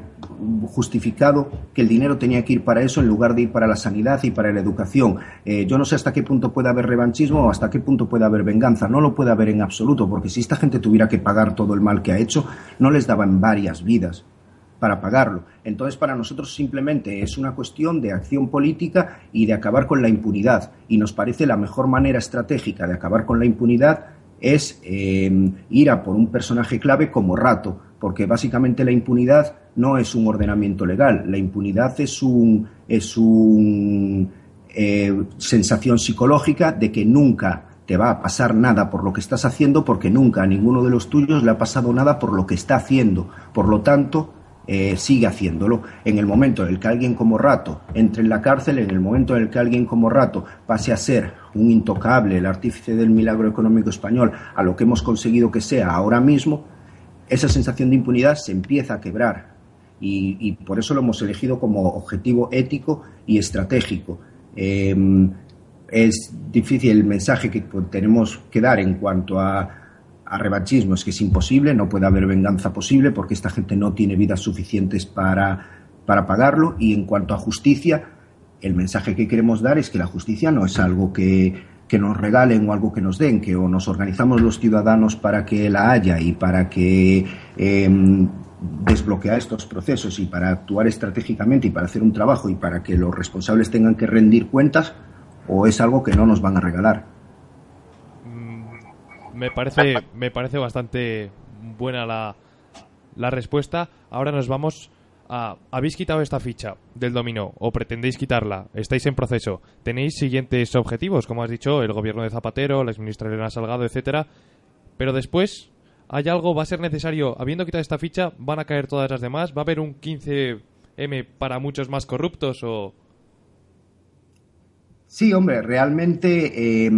justificado que el dinero tenía que ir para eso en lugar de ir para la sanidad y para la educación. Eh, yo no sé hasta qué punto puede haber revanchismo o hasta qué punto puede haber venganza. No lo puede haber en absoluto, porque si esta gente tuviera que pagar todo el mal que ha hecho, no les daban varias vidas. Para pagarlo. Entonces, para nosotros simplemente es una cuestión de acción política y de acabar con la impunidad. Y nos parece la mejor manera estratégica de acabar con la impunidad es eh, ir a por un personaje clave como Rato, porque básicamente la impunidad no es un ordenamiento legal, la impunidad es un es un eh, sensación psicológica de que nunca te va a pasar nada por lo que estás haciendo porque nunca a ninguno de los tuyos le ha pasado nada por lo que está haciendo. Por lo tanto, eh, sigue haciéndolo. En el momento en el que alguien como Rato entre en la cárcel, en el momento en el que alguien como Rato pase a ser un intocable, el artífice del milagro económico español, a lo que hemos conseguido que sea ahora mismo, esa sensación de impunidad se empieza a quebrar. Y, por eso lo hemos elegido como objetivo ético y estratégico. Em, es difícil el mensaje que tenemos que dar en cuanto a a revanchismo es que es imposible, no puede haber venganza posible porque esta gente no tiene vidas suficientes para, para pagarlo. Y en cuanto a justicia, el mensaje que queremos dar es que la justicia no es algo que, que nos regalen o algo que nos den, que o nos organizamos los ciudadanos para que la haya y para que eh, desbloquear estos procesos y para actuar estratégicamente y para hacer un trabajo y para que los responsables tengan que rendir cuentas, o es algo que no nos van a regalar me parece, me parece bastante buena la, la respuesta. Ahora nos vamos a... ¿Habéis quitado esta ficha del dominó o pretendéis quitarla? ¿Estáis en proceso? ¿Tenéis siguientes objetivos? Como has dicho, el gobierno de Zapatero, la exministra Elena Salgado, etcétera. Pero después, ¿hay algo? ¿Va a ser necesario? Habiendo quitado esta ficha, ¿van a caer todas las demás? ¿Va a haber un 15M para muchos más corruptos o...? Sí, hombre, realmente... Eh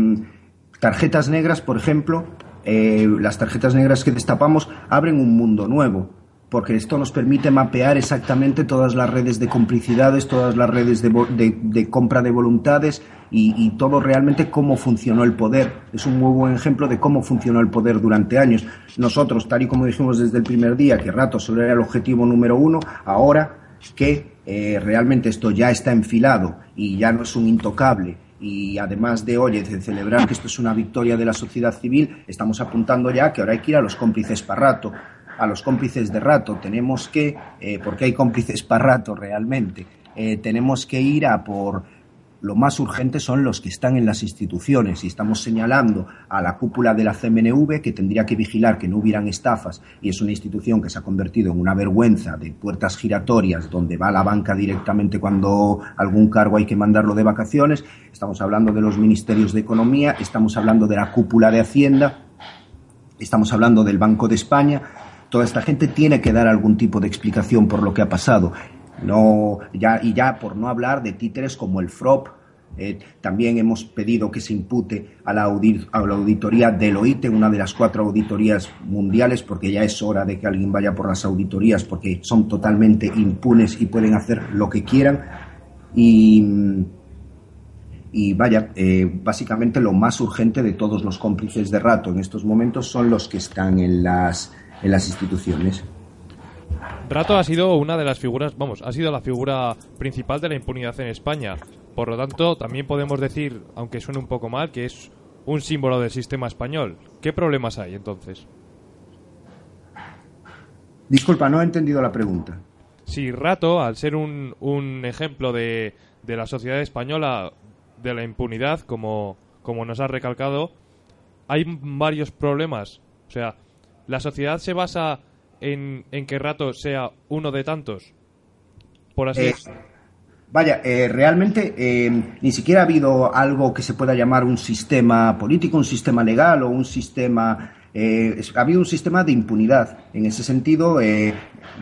Tarjetas negras, por ejemplo, eh, las tarjetas negras que destapamos abren un mundo nuevo, porque esto nos permite mapear exactamente todas las redes de complicidades, todas las redes de, compra de voluntades y, todo realmente cómo funcionó el poder. Es un muy buen ejemplo de cómo funcionó el poder durante años. Nosotros, tal y como dijimos desde el primer día, que Rato solo era el objetivo número uno, ahora que eh, realmente esto ya está enfilado y ya no es un intocable y además de, oye, de celebrar que esto es una victoria de la sociedad civil, estamos apuntando ya que ahora hay que ir a los cómplices para rato, a los cómplices de rato. Tenemos que, eh, porque hay cómplices para rato realmente, eh, tenemos que ir a por lo más urgente son los que están en las instituciones y estamos señalando a la cúpula de la CMNV que tendría que vigilar que no hubieran estafas y es una institución que se ha convertido en una vergüenza de puertas giratorias donde va la banca directamente cuando algún cargo hay que mandarlo de vacaciones. Estamos hablando de los ministerios de Economía, estamos hablando de la cúpula de Hacienda, estamos hablando del Banco de España. Toda esta gente tiene que dar algún tipo de explicación por lo que ha pasado. No, ya, y ya por no hablar de títeres como el FROP, eh, también hemos pedido que se impute a la, auditoría del OIT, una de las cuatro auditorías mundiales, porque ya es hora de que alguien vaya por las auditorías, porque son totalmente impunes y pueden hacer lo que quieran. Y, y vaya, eh, básicamente lo más urgente de todos los cómplices de rato en estos momentos son los que están en las, en las instituciones. Rato ha sido una de las figuras, vamos, ha sido la figura principal de la impunidad en España. Por lo tanto, también podemos decir, aunque suene un poco mal, que es un símbolo del sistema español. ¿Qué problemas hay entonces? Disculpa, no he entendido la pregunta. Si Rato, al ser un, un ejemplo de, de, la sociedad española, de la impunidad, como, como nos ha recalcado, hay varios problemas. O sea, la sociedad se basa en, en que Rato sea uno de tantos. Por así eh, Vaya, eh, realmente eh, ni siquiera ha habido algo que se pueda llamar un sistema político, un sistema legal o un sistema... Eh, ha habido un sistema de impunidad. En ese sentido,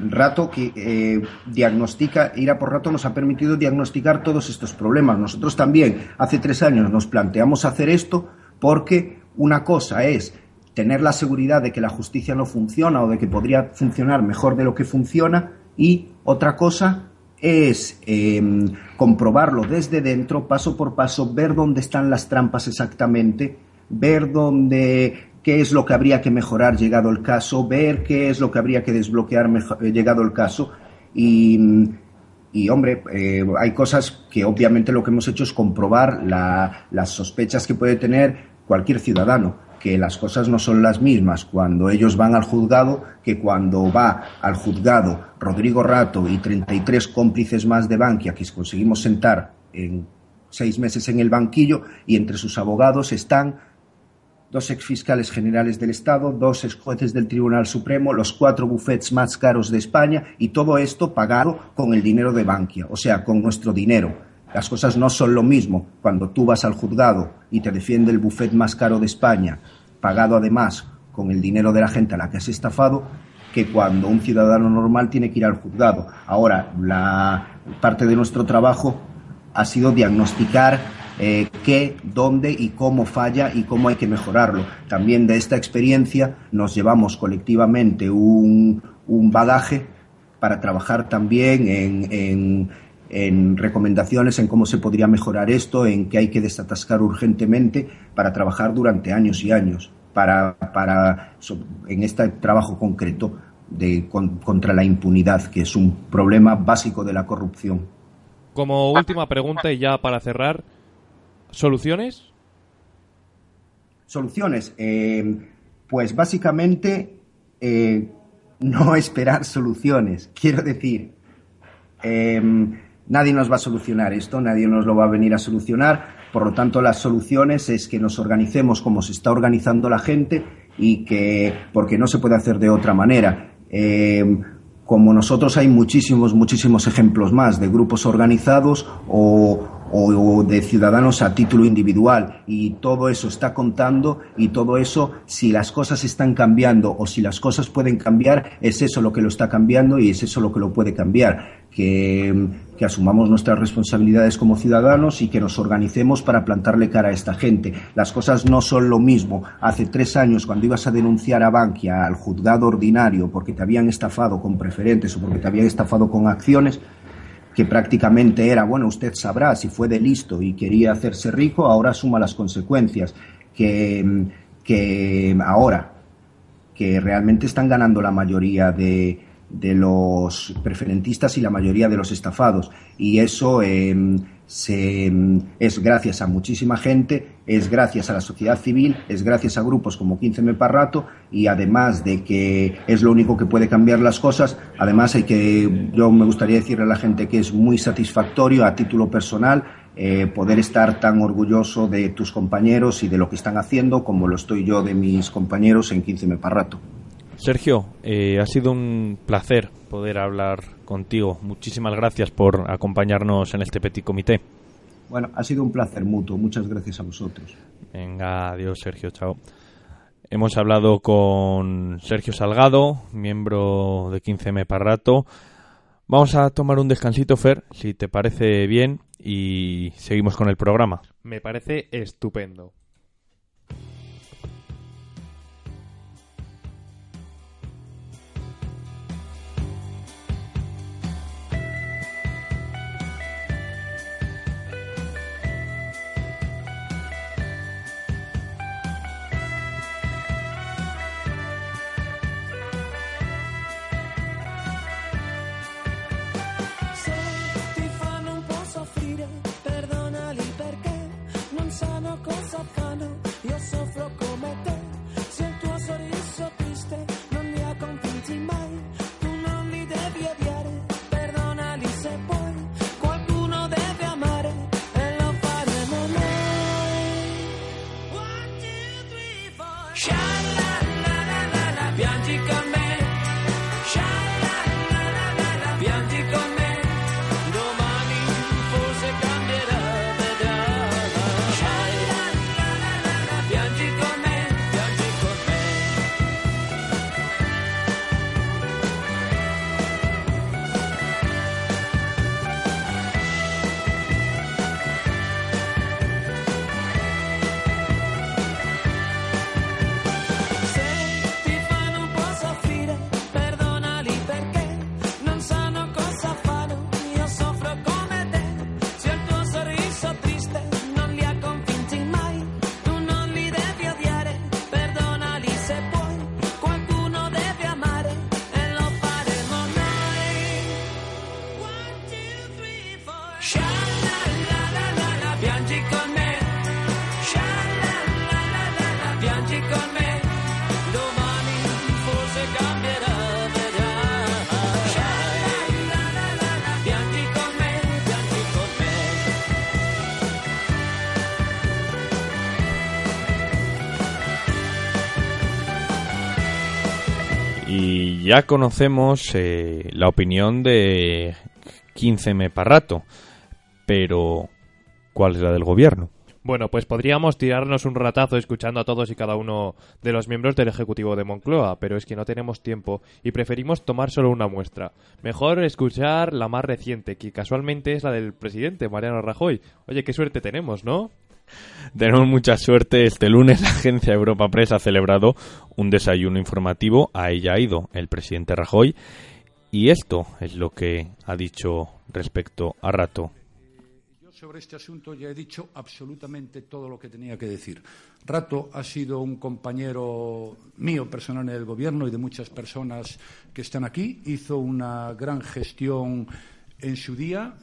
Rato que diagnostica, ir a por Rato nos ha permitido diagnosticar todos estos problemas. Nosotros también, hace tres años, nos planteamos hacer esto porque una cosa es tener la seguridad de que la justicia no funciona o de que podría funcionar mejor de lo que funciona. Y otra cosa es em, comprobarlo desde dentro, paso por paso, ver dónde están las trampas exactamente, ver dónde qué es lo que habría que mejorar llegado el caso, ver qué es lo que habría que desbloquear eh, llegado el caso. Y, hombre, eh, hay cosas que obviamente lo que hemos hecho es comprobar las sospechas que puede tener cualquier ciudadano que las cosas no son las mismas cuando ellos van al juzgado que cuando va al juzgado Rodrigo Rato y 33 cómplices más de Bankia que conseguimos sentar en seis meses en el banquillo y entre sus abogados están dos exfiscales generales del Estado, dos ex jueces del Tribunal Supremo, los cuatro bufetes más caros de España y todo esto pagado con el dinero de Bankia, o sea, con nuestro dinero. Las cosas no son lo mismo cuando tú vas al juzgado y te defiende el bufete más caro de España, pagado además con el dinero de la gente a la que has estafado, que cuando un ciudadano normal tiene que ir al juzgado. Ahora, la parte de nuestro trabajo ha sido diagnosticar eh, qué, dónde y cómo falla y cómo hay que mejorarlo. También de esta experiencia nos llevamos colectivamente un, un bagaje para trabajar también en, en, en, recomendaciones en cómo se podría mejorar esto, en qué hay que desatascar urgentemente para trabajar durante años y años para, para en este trabajo concreto de, con, contra la impunidad, que es un problema básico de la corrupción. Como última pregunta y ya para cerrar, ¿soluciones? Soluciones. Eh, pues básicamente eh, no esperar soluciones. Quiero decir, eh, nadie nos va a solucionar esto, nadie nos lo va a venir a solucionar. Por lo tanto, las soluciones es que nos organicemos como se está organizando la gente y que, porque no se puede hacer de otra manera. Eh, como nosotros hay muchísimos, muchísimos ejemplos más de grupos organizados o, o, de ciudadanos a título individual y todo eso está contando y todo eso, si las cosas están cambiando o si las cosas pueden cambiar, es eso lo que lo está cambiando y es eso lo que lo puede cambiar. Que, que asumamos nuestras responsabilidades como ciudadanos y que nos organicemos para plantarle cara a esta gente. Las cosas no son lo mismo. Hace tres años, cuando ibas a denunciar a Bankia al juzgado ordinario porque te habían estafado con preferentes o porque te habían estafado con acciones, que prácticamente era, bueno, usted sabrá si fue de listo y quería hacerse rico, ahora asuma las consecuencias. Que, que ahora, que realmente están ganando la mayoría de, de los preferentistas y la mayoría de los estafados. Y eso eh, se, es gracias a muchísima gente, es gracias a la sociedad civil, es gracias a grupos como 15 Parrato y además de que es lo único que puede cambiar las cosas, además hay que, yo me gustaría decirle a la gente que es muy satisfactorio a título personal eh, poder estar tan orgulloso de tus compañeros y de lo que están haciendo como lo estoy yo de mis compañeros en 15 Parrato. Sergio, eh, ha sido un placer poder hablar contigo. Muchísimas gracias por acompañarnos en este petit comité. Bueno, ha sido un placer mutuo. Muchas gracias a vosotros. Venga, adiós Sergio, chao. Hemos hablado con Sergio Salgado, miembro de 15M Parrato. Vamos a tomar un descansito, Fer, si te parece bien, y seguimos con el programa. Me parece estupendo. Ya conocemos eh, la opinión de 15M Parrato, pero ¿cuál es la del gobierno? Bueno, pues podríamos tirarnos un ratazo escuchando a todos y cada uno de los miembros del Ejecutivo de Moncloa, pero es que no tenemos tiempo y preferimos tomar solo una muestra. Mejor escuchar la más reciente, que casualmente es la del presidente, Mariano Rajoy. Oye, qué suerte tenemos, ¿no? Tenemos mucha suerte. Este lunes la agencia Europa Press ha celebrado un desayuno informativo. A ella ha ido el presidente Rajoy. Y esto es lo que ha dicho respecto a Rato. Yo sobre este asunto ya he dicho absolutamente todo lo que tenía que decir. Rato ha sido un compañero mío personal en el gobierno y de muchas personas que están aquí. Hizo una gran gestión en su día.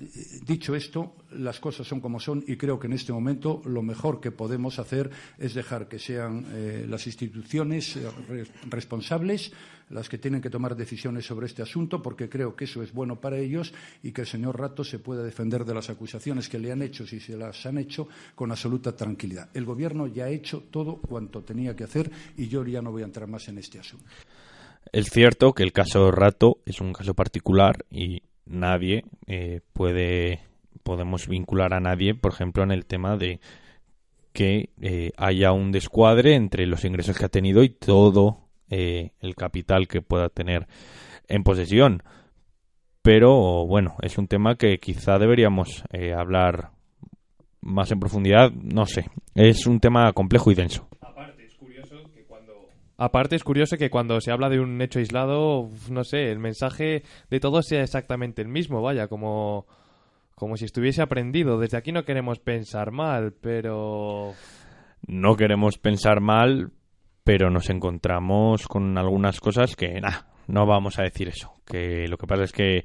Dicho esto, las cosas son como son y creo que en este momento lo mejor que podemos hacer es dejar que sean eh, las instituciones eh, re- responsables las que tienen que tomar decisiones sobre este asunto, porque creo que eso es bueno para ellos y que el señor Rato se pueda defender de las acusaciones que le han hecho, si se las han hecho, con absoluta tranquilidad. El Gobierno ya ha hecho todo cuanto tenía que hacer y yo ya no voy a entrar más en este asunto. Es cierto que el caso Rato es un caso particular y nadie eh, puede podemos vincular a nadie, por ejemplo, en el tema de que eh, haya un descuadre entre los ingresos que ha tenido y todo eh, el capital que pueda tener en posesión. Pero bueno, es un tema que quizá deberíamos eh, hablar más en profundidad. No sé, es un tema complejo y denso. Aparte, es curioso que cuando... Aparte, es curioso que cuando se habla de un hecho aislado, no sé, el mensaje de todos sea exactamente el mismo, vaya, como, como si estuviese aprendido. Desde aquí no queremos pensar mal, pero... no queremos pensar mal, pero nos encontramos con algunas cosas que, nah, no vamos a decir eso. Que lo que pasa es que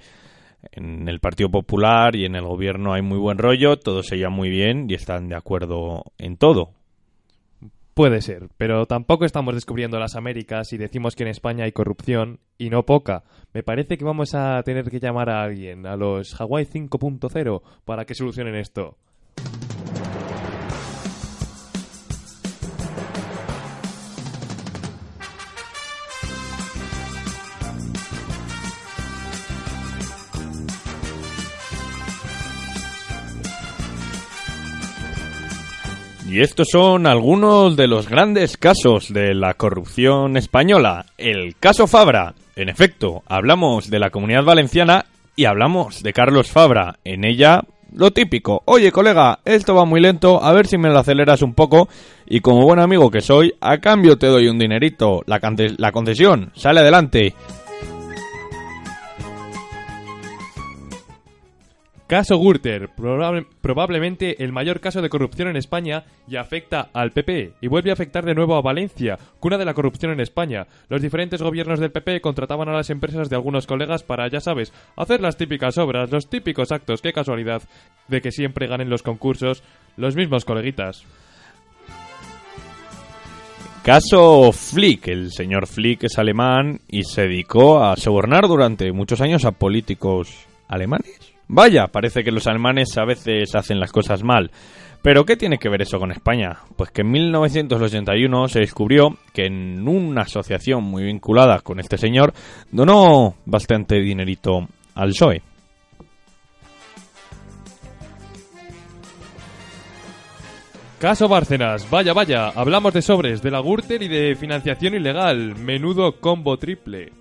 en el Partido Popular y en el gobierno hay muy buen rollo, todos se llevan muy bien y están de acuerdo en todo. Puede ser, pero tampoco estamos descubriendo las Américas y decimos que en España hay corrupción, y no poca. Me parece que vamos a tener que llamar a alguien, a los Hawaii 5.0, para que solucionen esto. Y estos son algunos de los grandes casos de la corrupción española. El caso Fabra. En efecto, hablamos de la comunidad valenciana y hablamos de Carlos Fabra. En ella, lo típico. Oye, colega, esto va muy lento, a ver si me lo aceleras un poco. Y como buen amigo que soy, a cambio te doy un dinerito. La, la concesión, sale adelante. Caso Gürtel, probable- probablemente el mayor caso de corrupción en España y afecta al PP y vuelve a afectar de nuevo a Valencia, cuna de la corrupción en España. Los diferentes gobiernos del PP contrataban a las empresas de algunos colegas para, ya sabes, hacer las típicas obras, los típicos actos. Qué casualidad de que siempre ganen los concursos los mismos coleguitas. Caso Flick. El señor Flick es alemán y se dedicó a sobornar durante muchos años a políticos alemanes. Vaya, parece que los alemanes a veces hacen las cosas mal. Pero ¿qué tiene que ver eso con España? Pues que en 1981 se descubrió que en una asociación muy vinculada con este señor donó bastante dinerito al PSOE. Caso Bárcenas, vaya vaya, hablamos de sobres, de la Gürtel y de financiación ilegal, menudo combo triple.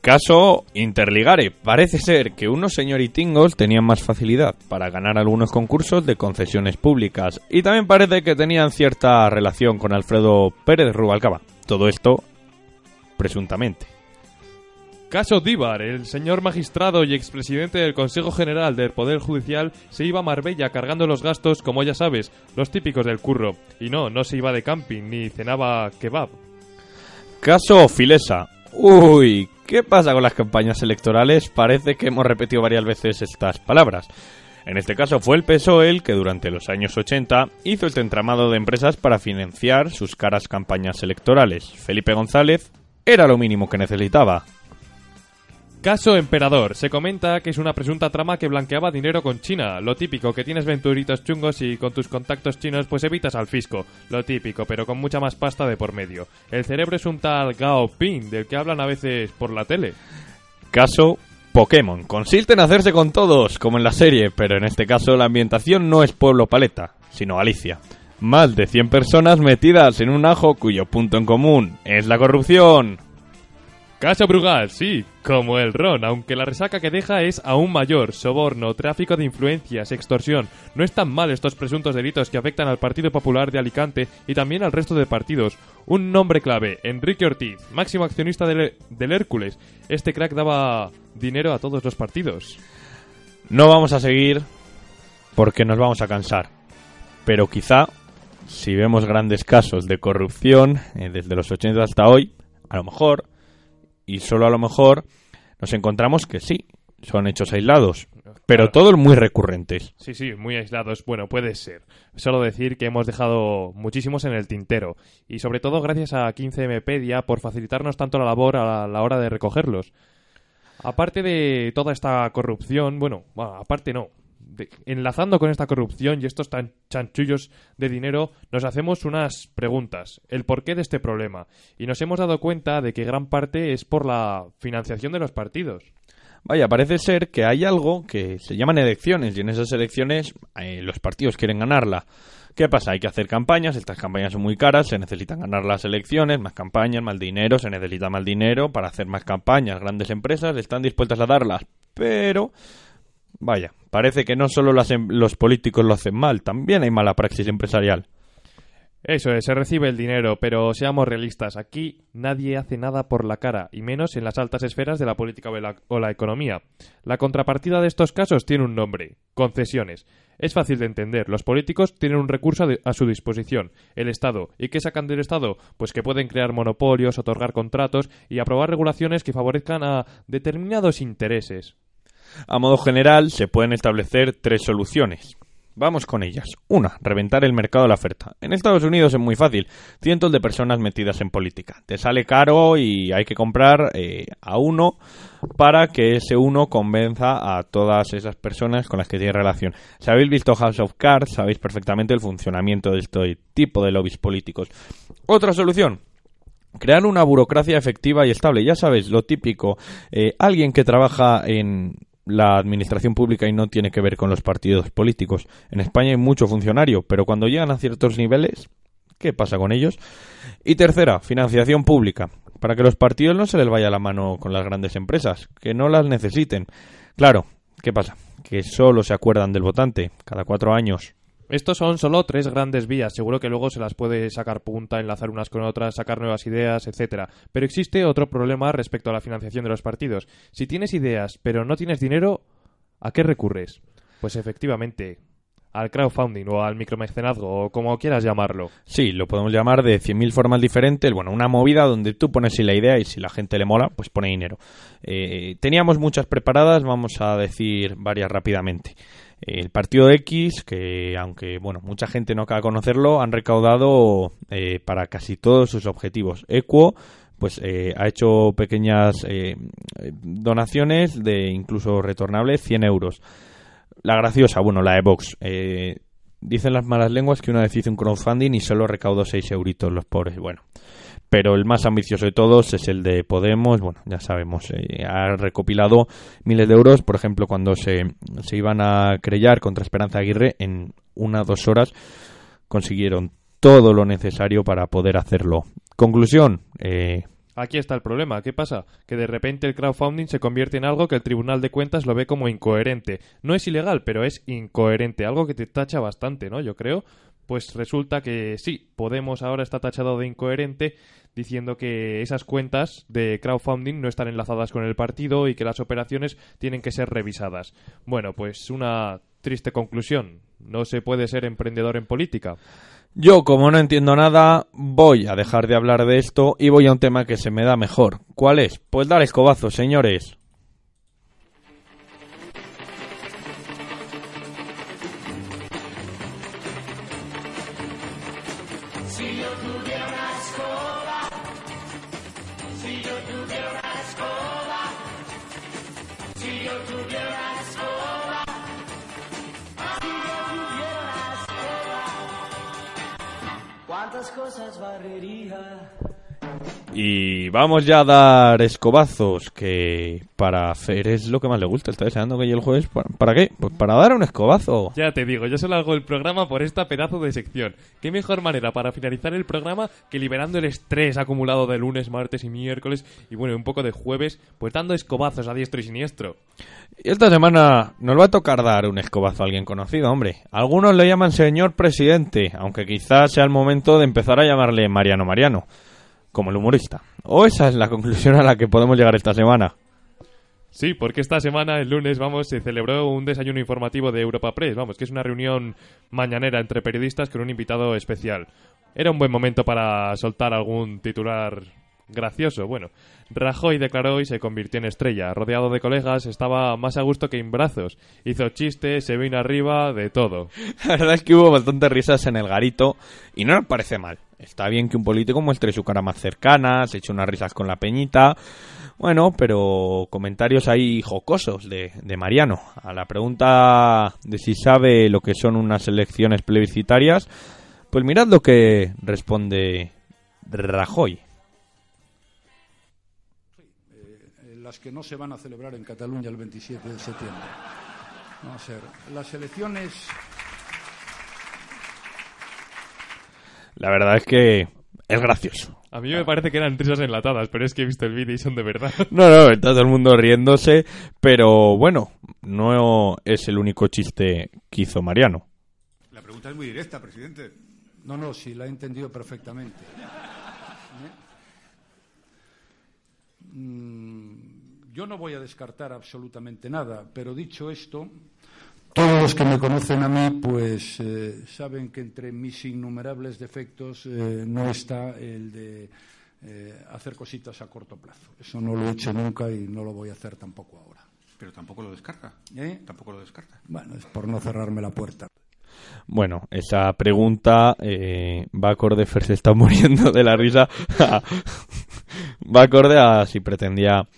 Caso Interligare. Parece ser que unos señoritingos tenían más facilidad para ganar algunos concursos de concesiones públicas y también parece que tenían cierta relación con Alfredo Pérez Rubalcaba. Todo esto presuntamente. Caso Díbar, el señor magistrado y expresidente del Consejo General del Poder Judicial se iba a Marbella cargando los gastos, como ya sabes, los típicos del curro. Y no, no se iba de camping ni cenaba kebab. Caso Filesa. Uy, ¿qué pasa con las campañas electorales? Parece que hemos repetido varias veces estas palabras. En este caso fue el PSOE el que durante los años 80 hizo este entramado de empresas para financiar sus caras campañas electorales. Felipe González era lo mínimo que necesitaba. Caso Emperador. Se comenta que es una presunta trama que blanqueaba dinero con China. Lo típico, que tienes venturitos chungos y con tus contactos chinos pues evitas al fisco. Lo típico, pero con mucha más pasta de por medio. El cerebro es un tal Gao Ping, del que hablan a veces por la tele. Caso Pokémon. Consiste en hacerse con todos, como en la serie, pero en este caso la ambientación no es Pueblo Paleta, sino Galicia. Más de 100 personas metidas en un ajo cuyo punto en común es la corrupción. Caso Brugal, sí, como el ron, aunque la resaca que deja es aún mayor. Soborno, tráfico de influencias, extorsión. No están mal estos presuntos delitos que afectan al Partido Popular de Alicante y también al resto de partidos. Un nombre clave, Enrique Ortiz, máximo accionista del, del Hércules. Este crack daba dinero a todos los partidos. No vamos a seguir porque nos vamos a cansar. Pero quizá, si vemos grandes casos de corrupción eh, desde los 80 hasta hoy, a lo mejor, y solo a lo mejor, nos encontramos que sí, son hechos aislados, pero Claro. todos muy recurrentes. Sí, sí, muy aislados. Bueno, puede ser. Solo decir que hemos dejado muchísimos en el tintero. Y sobre todo gracias a 15mpedia por facilitarnos tanto la labor a la hora de recogerlos. Aparte de toda esta corrupción, bueno, bueno, aparte no. Enlazando con esta corrupción y estos tan chanchullos de dinero, nos hacemos unas preguntas. El porqué de este problema. Y nos hemos dado cuenta de que gran parte es por la financiación de los partidos. Vaya, parece ser que hay algo que se llaman elecciones y en esas elecciones eh, los partidos quieren ganarla. ¿Qué pasa? Hay que hacer campañas, estas campañas son muy caras, se necesitan ganar las elecciones, más campañas, más dinero, se necesita más dinero para hacer más campañas. Grandes empresas están dispuestas a darlas, pero vaya, parece que no solo los políticos lo hacen mal, también hay mala praxis empresarial. Eso es, se recibe el dinero, pero seamos realistas, aquí nadie hace nada por la cara, y menos en las altas esferas de la política o la, economía. La contrapartida de estos casos tiene un nombre, concesiones. Es fácil de entender, los políticos tienen un recurso a su disposición, el Estado. ¿Y qué sacan del Estado? Pues que pueden crear monopolios, otorgar contratos y aprobar regulaciones que favorezcan a determinados intereses. A modo general, se pueden establecer tres soluciones. Vamos con ellas. Una, reventar el mercado de la oferta. En Estados Unidos es muy fácil. Cientos de personas metidas en política. Te sale caro y hay que comprar eh, a uno para que ese uno convenza a todas esas personas con las que tiene relación. Si habéis visto House of Cards, sabéis perfectamente el funcionamiento de este tipo de lobbies políticos. Otra solución, crear una burocracia efectiva y estable. Ya sabes, lo típico, eh, alguien que trabaja en la administración pública y no tiene que ver con los partidos políticos. En España hay mucho funcionario, pero cuando llegan a ciertos niveles, ¿qué pasa con ellos? Y tercera, financiación pública, para que los partidos no se les vaya la mano con las grandes empresas, que no las necesiten. Claro, ¿qué pasa? Que solo se acuerdan del votante cada cuatro años. Estos son solo tres grandes vías, seguro que luego se las puede sacar punta, enlazar unas con otras, sacar nuevas ideas, etcétera. Pero existe otro problema respecto a la financiación de los partidos. Si tienes ideas, pero no tienes dinero, ¿a qué recurres? Pues efectivamente, al crowdfunding o al micromecenazgo o como quieras llamarlo. Sí, lo podemos llamar de 100.000 formas diferentes. Bueno, una movida donde tú pones la idea y si la gente le mola, pues pone dinero. Eh, teníamos muchas preparadas, vamos a decir varias rápidamente. El partido X, que aunque bueno mucha gente no acaba de conocerlo, han recaudado eh, para casi todos sus objetivos. Equo pues eh, ha hecho pequeñas eh, donaciones de incluso retornables 100 euros. La graciosa, bueno, la de Vox. eh, dicen las malas lenguas que una vez hizo un crowdfunding y solo recaudó 6 euritos los pobres. Bueno, pero el más ambicioso de todos es el de Podemos. Bueno, ya sabemos, eh, ha recopilado miles de euros. Por ejemplo, cuando se, se iban a creyar contra Esperanza Aguirre, en una o dos horas consiguieron todo lo necesario para poder hacerlo. Conclusión, eh, Aquí está el problema. ¿Qué pasa? Que de repente el crowdfunding se convierte en algo que el Tribunal de Cuentas lo ve como incoherente. No es ilegal, pero es incoherente. Algo que te tacha bastante, ¿no? Yo creo. Pues resulta que sí, Podemos ahora está tachado de incoherente diciendo que esas cuentas de crowdfunding no están enlazadas con el partido y que las operaciones tienen que ser revisadas. Bueno, pues una triste conclusión. No se puede ser emprendedor en política. Yo, como no entiendo nada, voy a dejar de hablar de esto y voy a un tema que se me da mejor. ¿Cuál es? Pues dar escobazos, señores. Y vamos ya a dar escobazos, que para Fer es lo que más le gusta. Está deseando que llegue el jueves. ¿Para, para qué? Pues para dar un escobazo. Ya te digo, yo solo hago el programa por esta pedazo de sección. ¿Qué mejor manera para finalizar el programa que liberando el estrés acumulado de lunes, martes y miércoles y bueno, un poco de jueves, pues dando escobazos a diestro y siniestro? Y esta semana nos va a tocar dar un escobazo a alguien conocido, hombre. Algunos le llaman señor presidente, aunque quizás sea el momento de empezar a llamarle Mariano Mariano, como el humorista. O esa es la conclusión a la que podemos llegar esta semana. Sí, porque esta semana, el lunes, vamos, se celebró un desayuno informativo de Europa Press, vamos, que es una reunión mañanera entre periodistas con un invitado especial. Era un buen momento para soltar algún titular gracioso. Bueno, Rajoy declaró y se convirtió en estrella. Rodeado de colegas, estaba más a gusto que en brazos. Hizo chistes, se vino arriba, de todo. La verdad es que hubo bastantes risas en el garito y no nos parece mal. Está bien que un político muestre su cara más cercana, se eche unas risas con la peñita. Bueno, pero comentarios ahí jocosos de, Mariano. A la pregunta de si sabe lo que son unas elecciones plebiscitarias, pues mirad lo que responde Rajoy. eh, las que no se van a celebrar en Cataluña el 27 de septiembre. Vamos a ver, las elecciones La verdad es que es gracioso. A mí me parece que eran risas enlatadas, pero es que he visto el vídeo y son de verdad. No, no, está todo el mundo riéndose, pero bueno, no es el único chiste que hizo Mariano. La pregunta es muy directa, presidente. No, no, sí, la he entendido perfectamente. ¿Eh? Mm, Yo no voy a descartar absolutamente nada, pero dicho esto, todos los que me conocen a mí, pues eh, saben que entre mis innumerables defectos eh, no está el de eh, hacer cositas a corto plazo. Eso no lo he hecho nunca y no lo voy a hacer tampoco ahora. Pero tampoco lo descarta. ¿Eh? Tampoco lo descarta. Bueno, es por no cerrarme la puerta. Bueno, esa pregunta eh, va acorde, Fer se está muriendo de la risa, va acorde a si pretendía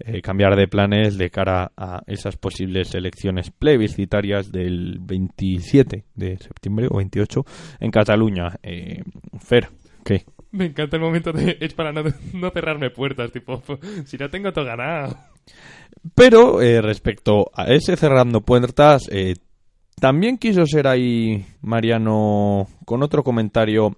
eh, cambiar de planes de cara a esas posibles elecciones plebiscitarias del 27 de septiembre o 28 en Cataluña. Eh, Fer, ¿qué? Me encanta el momento de... Es para no, no cerrarme puertas, tipo... Si no tengo todo ganado. Pero eh, respecto a ese cerrando puertas, eh, también quiso ser ahí Mariano con otro comentario.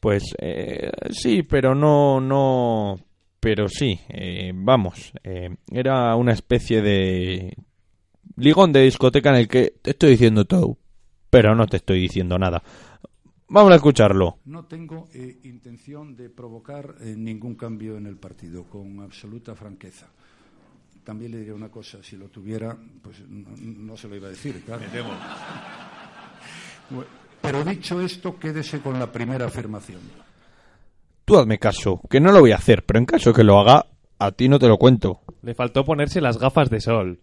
Pues eh, sí, pero no, no, pero sí, eh, vamos, eh, era una especie de ligón de discoteca en el que te estoy diciendo todo, pero no te estoy diciendo nada. Vamos a escucharlo. No tengo eh, intención de provocar eh, ningún cambio en el partido, con absoluta franqueza. También le diré una cosa, si lo tuviera, pues no, no se lo iba a decir, claro. Pero dicho esto, quédese con la primera afirmación. Tú hazme caso, que no lo voy a hacer, pero en caso que lo haga, a ti no te lo cuento. Le faltó ponerse las gafas de sol.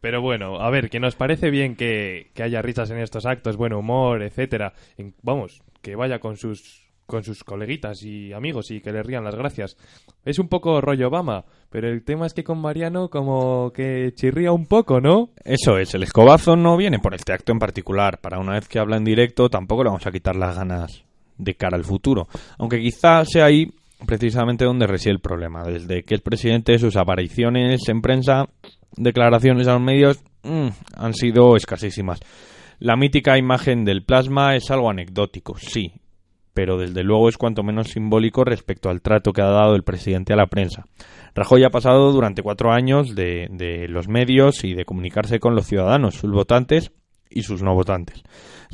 Pero bueno, a ver, que nos parece bien que, que haya risas en estos actos, buen humor, etcétera. En- vamos, que vaya con sus con sus coleguitas y amigos y que le rían las gracias. Es un poco rollo Obama, pero el tema es que con Mariano como que chirría un poco, ¿no? Eso es, el escobazo no viene por este acto en particular. Para una vez que habla en directo, tampoco le vamos a quitar las ganas de cara al futuro. Aunque quizá sea ahí precisamente donde reside el problema. Desde que el presidente, sus apariciones en prensa, declaraciones a los medios, mm, han sido escasísimas. La mítica imagen del plasma es algo anecdótico, sí, pero desde luego es cuanto menos simbólico respecto al trato que ha dado el presidente a la prensa. Rajoy ha pasado durante cuatro años de los medios y de comunicarse con los ciudadanos, sus votantes y sus no votantes.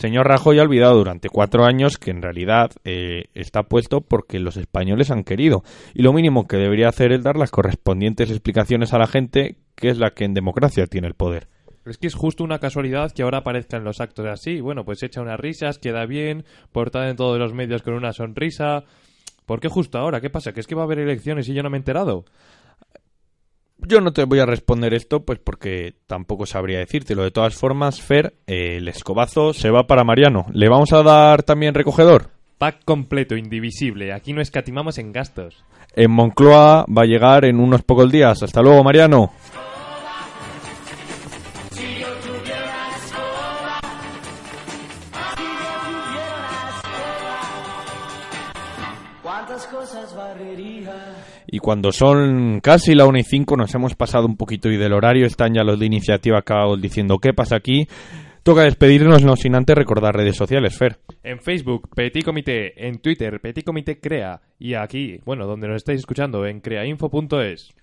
Señor Rajoy ha olvidado durante cuatro años que en realidad eh, está puesto porque los españoles han querido y lo mínimo que debería hacer es dar las correspondientes explicaciones a la gente que es la que en democracia tiene el poder. Es que es justo una casualidad que ahora aparezcan los actos así. Bueno, pues echa unas risas, queda bien, portada en todos los medios con una sonrisa. ¿Por qué justo ahora? ¿Qué pasa? ¿Que es que va a haber elecciones y yo no me he enterado? Yo no te voy a responder esto, pues porque tampoco sabría decírtelo. De todas formas, Fer, eh, el escobazo se va para Mariano. ¿Le vamos a dar también recogedor? Pack completo, indivisible. Aquí no escatimamos en gastos. En Moncloa va a llegar en unos pocos días. Hasta luego, Mariano. Y cuando son casi la 1 y 5 nos hemos pasado un poquito y del horario están ya los de iniciativa Caos diciendo qué pasa aquí. Toca despedirnos, no sin antes recordar redes sociales, Fer. En Facebook, Petit Comité. En Twitter, Petit Comité Crea. Y aquí, bueno, donde nos estáis escuchando, en creainfo.es.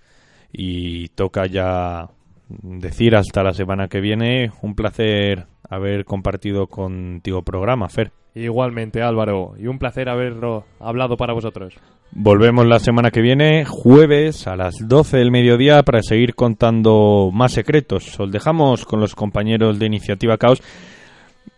Y toca ya decir hasta la semana que viene. Un placer haber compartido contigo programa, Fer. Igualmente, Álvaro. Y un placer haberlo hablado para vosotros. Volvemos la semana que viene, jueves a las 12 del mediodía, para seguir contando más secretos. Os dejamos con los compañeros de Iniciativa Caos.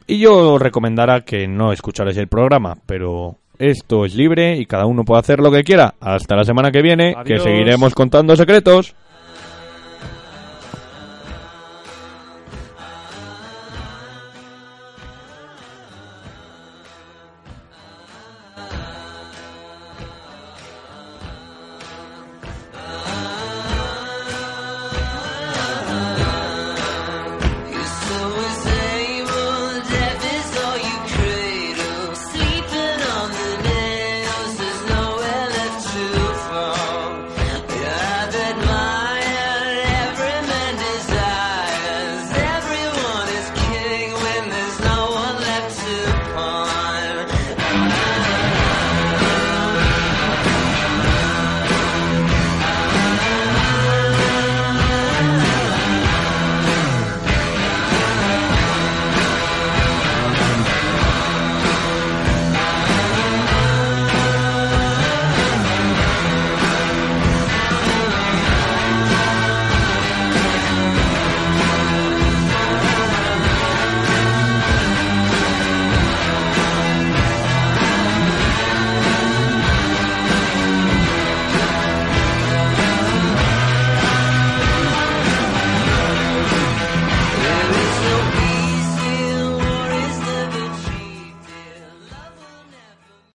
Y yo os recomendará que no escucharais el programa, pero esto es libre y cada uno puede hacer lo que quiera. Hasta la semana que viene, que seguiremos contando secretos.